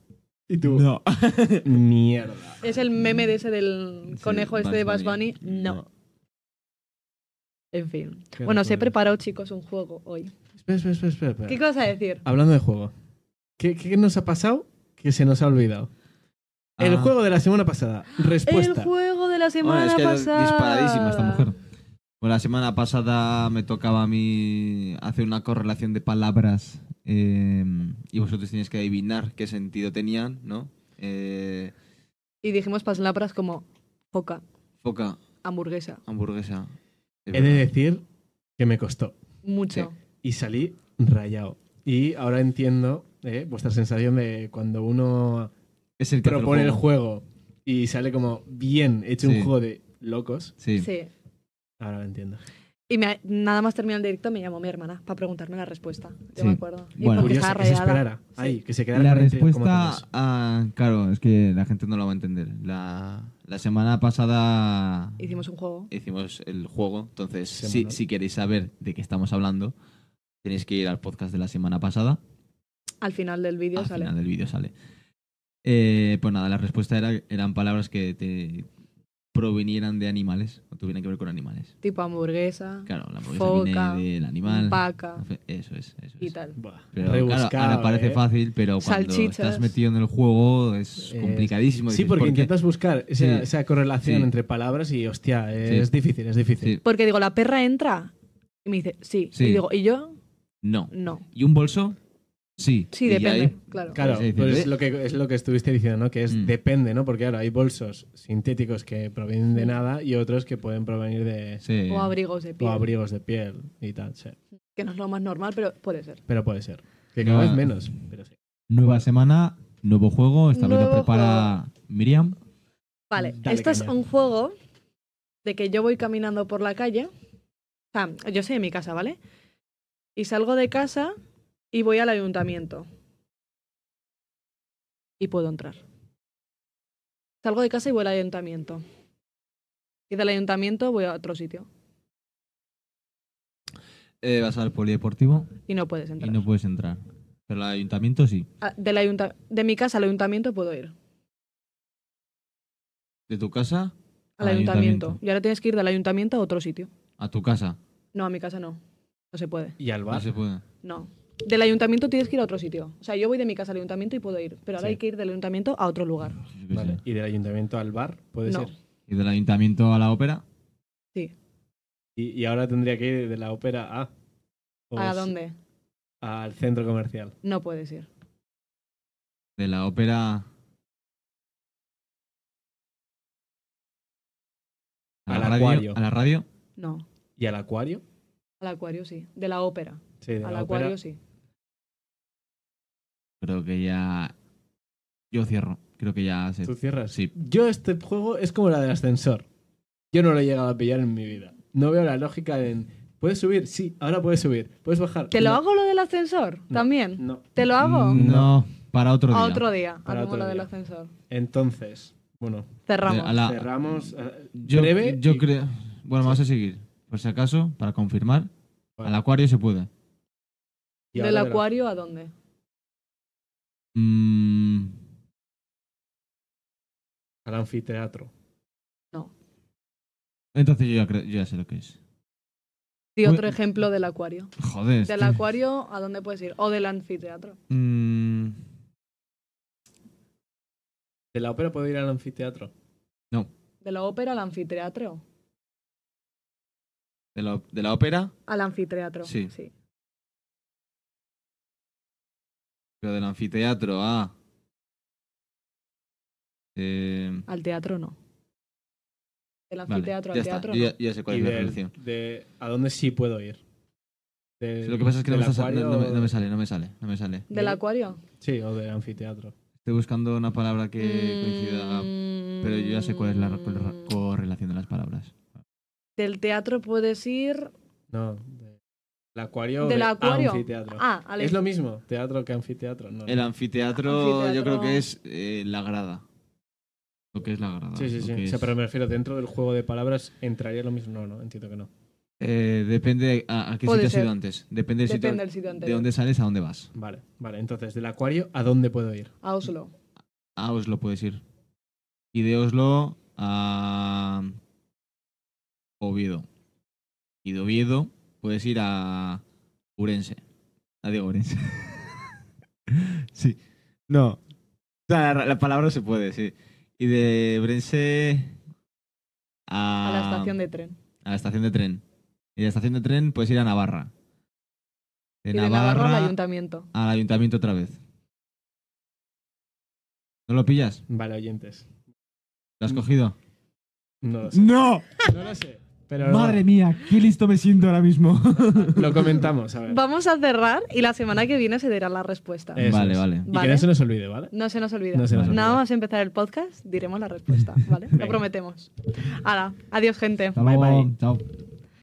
Y tú, No. mierda. Es el meme de ese del conejo este de Buzz Bunny. No. En fin. Qué bueno, os he preparado, chicos, un juego hoy. Espera, espera, espera, espera, espera. ¿Qué vas a decir? Hablando de juego. ¿Qué, ¿Qué nos ha pasado que se nos ha olvidado? El Ah. juego de la semana pasada. Respuesta. El juego de la Bueno, semana es que pasada. disparadísima esta mujer. Bueno, la semana pasada me tocaba a mí hacer una correlación de palabras eh, y vosotros tenéis que adivinar qué sentido tenían, ¿no? Eh, Y dijimos palabras como foca, foca, hamburguesa. hamburguesa. Es He de decir que me costó. Mucho. Y salí rayado. Y ahora entiendo eh, vuestra sensación de cuando uno Es el que el propone el juego y sale como bien hecho un juego de locos. Sí. Sí. Ahora lo entiendo. Y me- nada más terminar el directo me llamó mi hermana para preguntarme la respuesta. Yo Sí. me acuerdo. Y Bueno. porque Curioso, estaba que se esperara. Ahí, que se quedara La respuesta, a- claro, es que la gente no lo va a entender. La, la semana pasada Hicimos un juego. hicimos el juego, entonces si, queréis saber de qué estamos hablando, tenéis que ir al podcast de la semana pasada. Al final del vídeo Al sale. final del vídeo sale. Eh, pues nada, la respuesta era, eran palabras que te provinieran de animales o tuvieran que ver con animales. Tipo hamburguesa, Claro, la hamburguesa Foca, viene del animal. vaca Eso es, eso y es. tal. Claro, rebuscado, ahora parece ¿eh? fácil, pero cuando Salchichas. estás metido en el juego es Eh, complicadísimo. Sí, Dices, porque intentas buscar esa, Sí. esa correlación Sí. entre palabras y, hostia, es Sí. difícil, es difícil. Sí. Porque digo, la perra entra. Y me dice, sí. Sí. Y digo, ¿y yo? No. No. ¿Y un bolso? Sí. Sí, depende. ahí- Claro. Claro, pues es, lo que, es lo que estuviste diciendo, ¿no? Que es Mm. depende, ¿no? Porque claro, hay bolsos sintéticos que provienen de nada y otros que pueden provenir de Sí. O abrigos de o piel. abrigos de piel y tal, sí. Que no es lo más normal, pero puede ser. Pero puede ser. Que cada No. vez menos, pero sí. Nueva semana, nuevo juego. Esta vez lo prepara Miriam. Vale, Dale esto es caña. un juego de que yo voy caminando por la calle. O sea, yo soy de mi casa, ¿vale? Y salgo de casa y voy al ayuntamiento. Y puedo entrar. Salgo de casa y voy al ayuntamiento. Y del ayuntamiento voy a otro sitio. Eh, vas al polideportivo Y no puedes y entrar. no puedes entrar. Pero al ayuntamiento sí. Ah, del ayunta- de mi casa al ayuntamiento puedo ir. De tu casa Al ayuntamiento. Y ahora tienes que ir del ayuntamiento a otro sitio. a tu casa. No, a mi casa no. No se puede. ¿Y al No bar? se puede. No. Del ayuntamiento tienes que ir a otro sitio. O sea, yo voy de mi casa al ayuntamiento y puedo ir. Pero ahora Sí. hay que ir del ayuntamiento a otro lugar. Vale. ¿Y del ayuntamiento al bar? Puede No. ser. Y del ayuntamiento a la ópera. Sí. Y, y ahora tendría que ir de la ópera a. ¿A dónde? Al centro comercial. No puedes ir. De la ópera. A Al la radio. acuario. A la radio. No. ¿Y al acuario? Al acuario sí. De la ópera. Sí, de Al la acuario ópera. sí. Creo que ya. Yo cierro. Creo que ya se. ¿Tú cierras? Sí. Yo este juego es como la del ascensor. Yo no lo he llegado a pillar en mi vida. No veo la lógica en... ¿Puedes subir? Sí, ahora puedes subir. ¿Puedes bajar? ¿Te lo No. hago lo del ascensor? No. ¿También? No. ¿Te lo hago? No, para otro día. A otro día. Para otro lo del día. ascensor. Entonces, bueno, Cerramos. A la- cerramos. Yo, breve. yo y- creo. Bueno, vamos a seguir. Por si acaso, para confirmar. Al acuario se puede. ¿Del acuario a dónde? Mm, Al anfiteatro. entonces yo ya, creo- yo ya sé lo que es. Di Uy. otro ejemplo del acuario. Joder. Del acuario, ¿a dónde puedes ir? O del anfiteatro. Mm, ¿De la ópera puedo ir al anfiteatro? De la ópera al anfiteatro. de, la, de la ópera, Al anfiteatro. Sí. sí. Pero del anfiteatro a. Eh, Al teatro no. Del anfiteatro al está. teatro Yo no. ya, ya sé cuál Y es la del- relación. de, ¿A dónde sí puedo ir? Del- Lo que pasa es que no me, acuario no no sale, no me sale, no me sale. ¿Del acuario? Sí, o del anfiteatro. Estoy buscando una palabra que coincida, Mm, pero yo ya sé cuál es la corre- correlación de las palabras. Del teatro puedes ir. No, de- el acuario ¿Del de acuario? anfiteatro. Ah, ¿Es lo mismo teatro que anfiteatro? No. El anfiteatro, Anfiteatro. yo creo que es eh, la grada. Lo que es la grada. Sí, sí, sí. que O sea, es- pero me refiero, dentro del juego de palabras, ¿entraría lo mismo? No, no, entiendo que no. Eh, depende a, a qué Puede sitio has ido antes. Depende, del Depende sitio, del sitio de dónde sales a dónde vas. Vale, vale. Entonces, del acuario, ¿a dónde puedo ir? A Oslo. a Oslo puedes ir. Y de Oslo a Oviedo. Y de Oviedo puedes ir a Urense. Ah, digo Urense. sí. No. O sea, la, la palabra se puede, sí. Y de Urense a... A la estación de tren. a la estación de tren. Y de la estación de tren puedes ir a Navarra. De y de Navarra Navarra al ayuntamiento. al ayuntamiento otra vez. ¿No lo pillas? Vale, oyentes. ¿Lo has cogido? No lo sé. ¡No! No lo sé. Pero Madre mía, qué listo me siento ahora mismo. lo comentamos, a ver. Vamos a cerrar y la semana que viene se dirá la respuesta. Eso Vale, es. vale. Y que Vale. no se nos olvide, ¿vale? No se nos olvida. No se nos Nada olvida. más empezar el podcast, diremos la respuesta, ¿vale? Lo prometemos. Adiós, gente. Hasta Bye, luego. bye. Chao.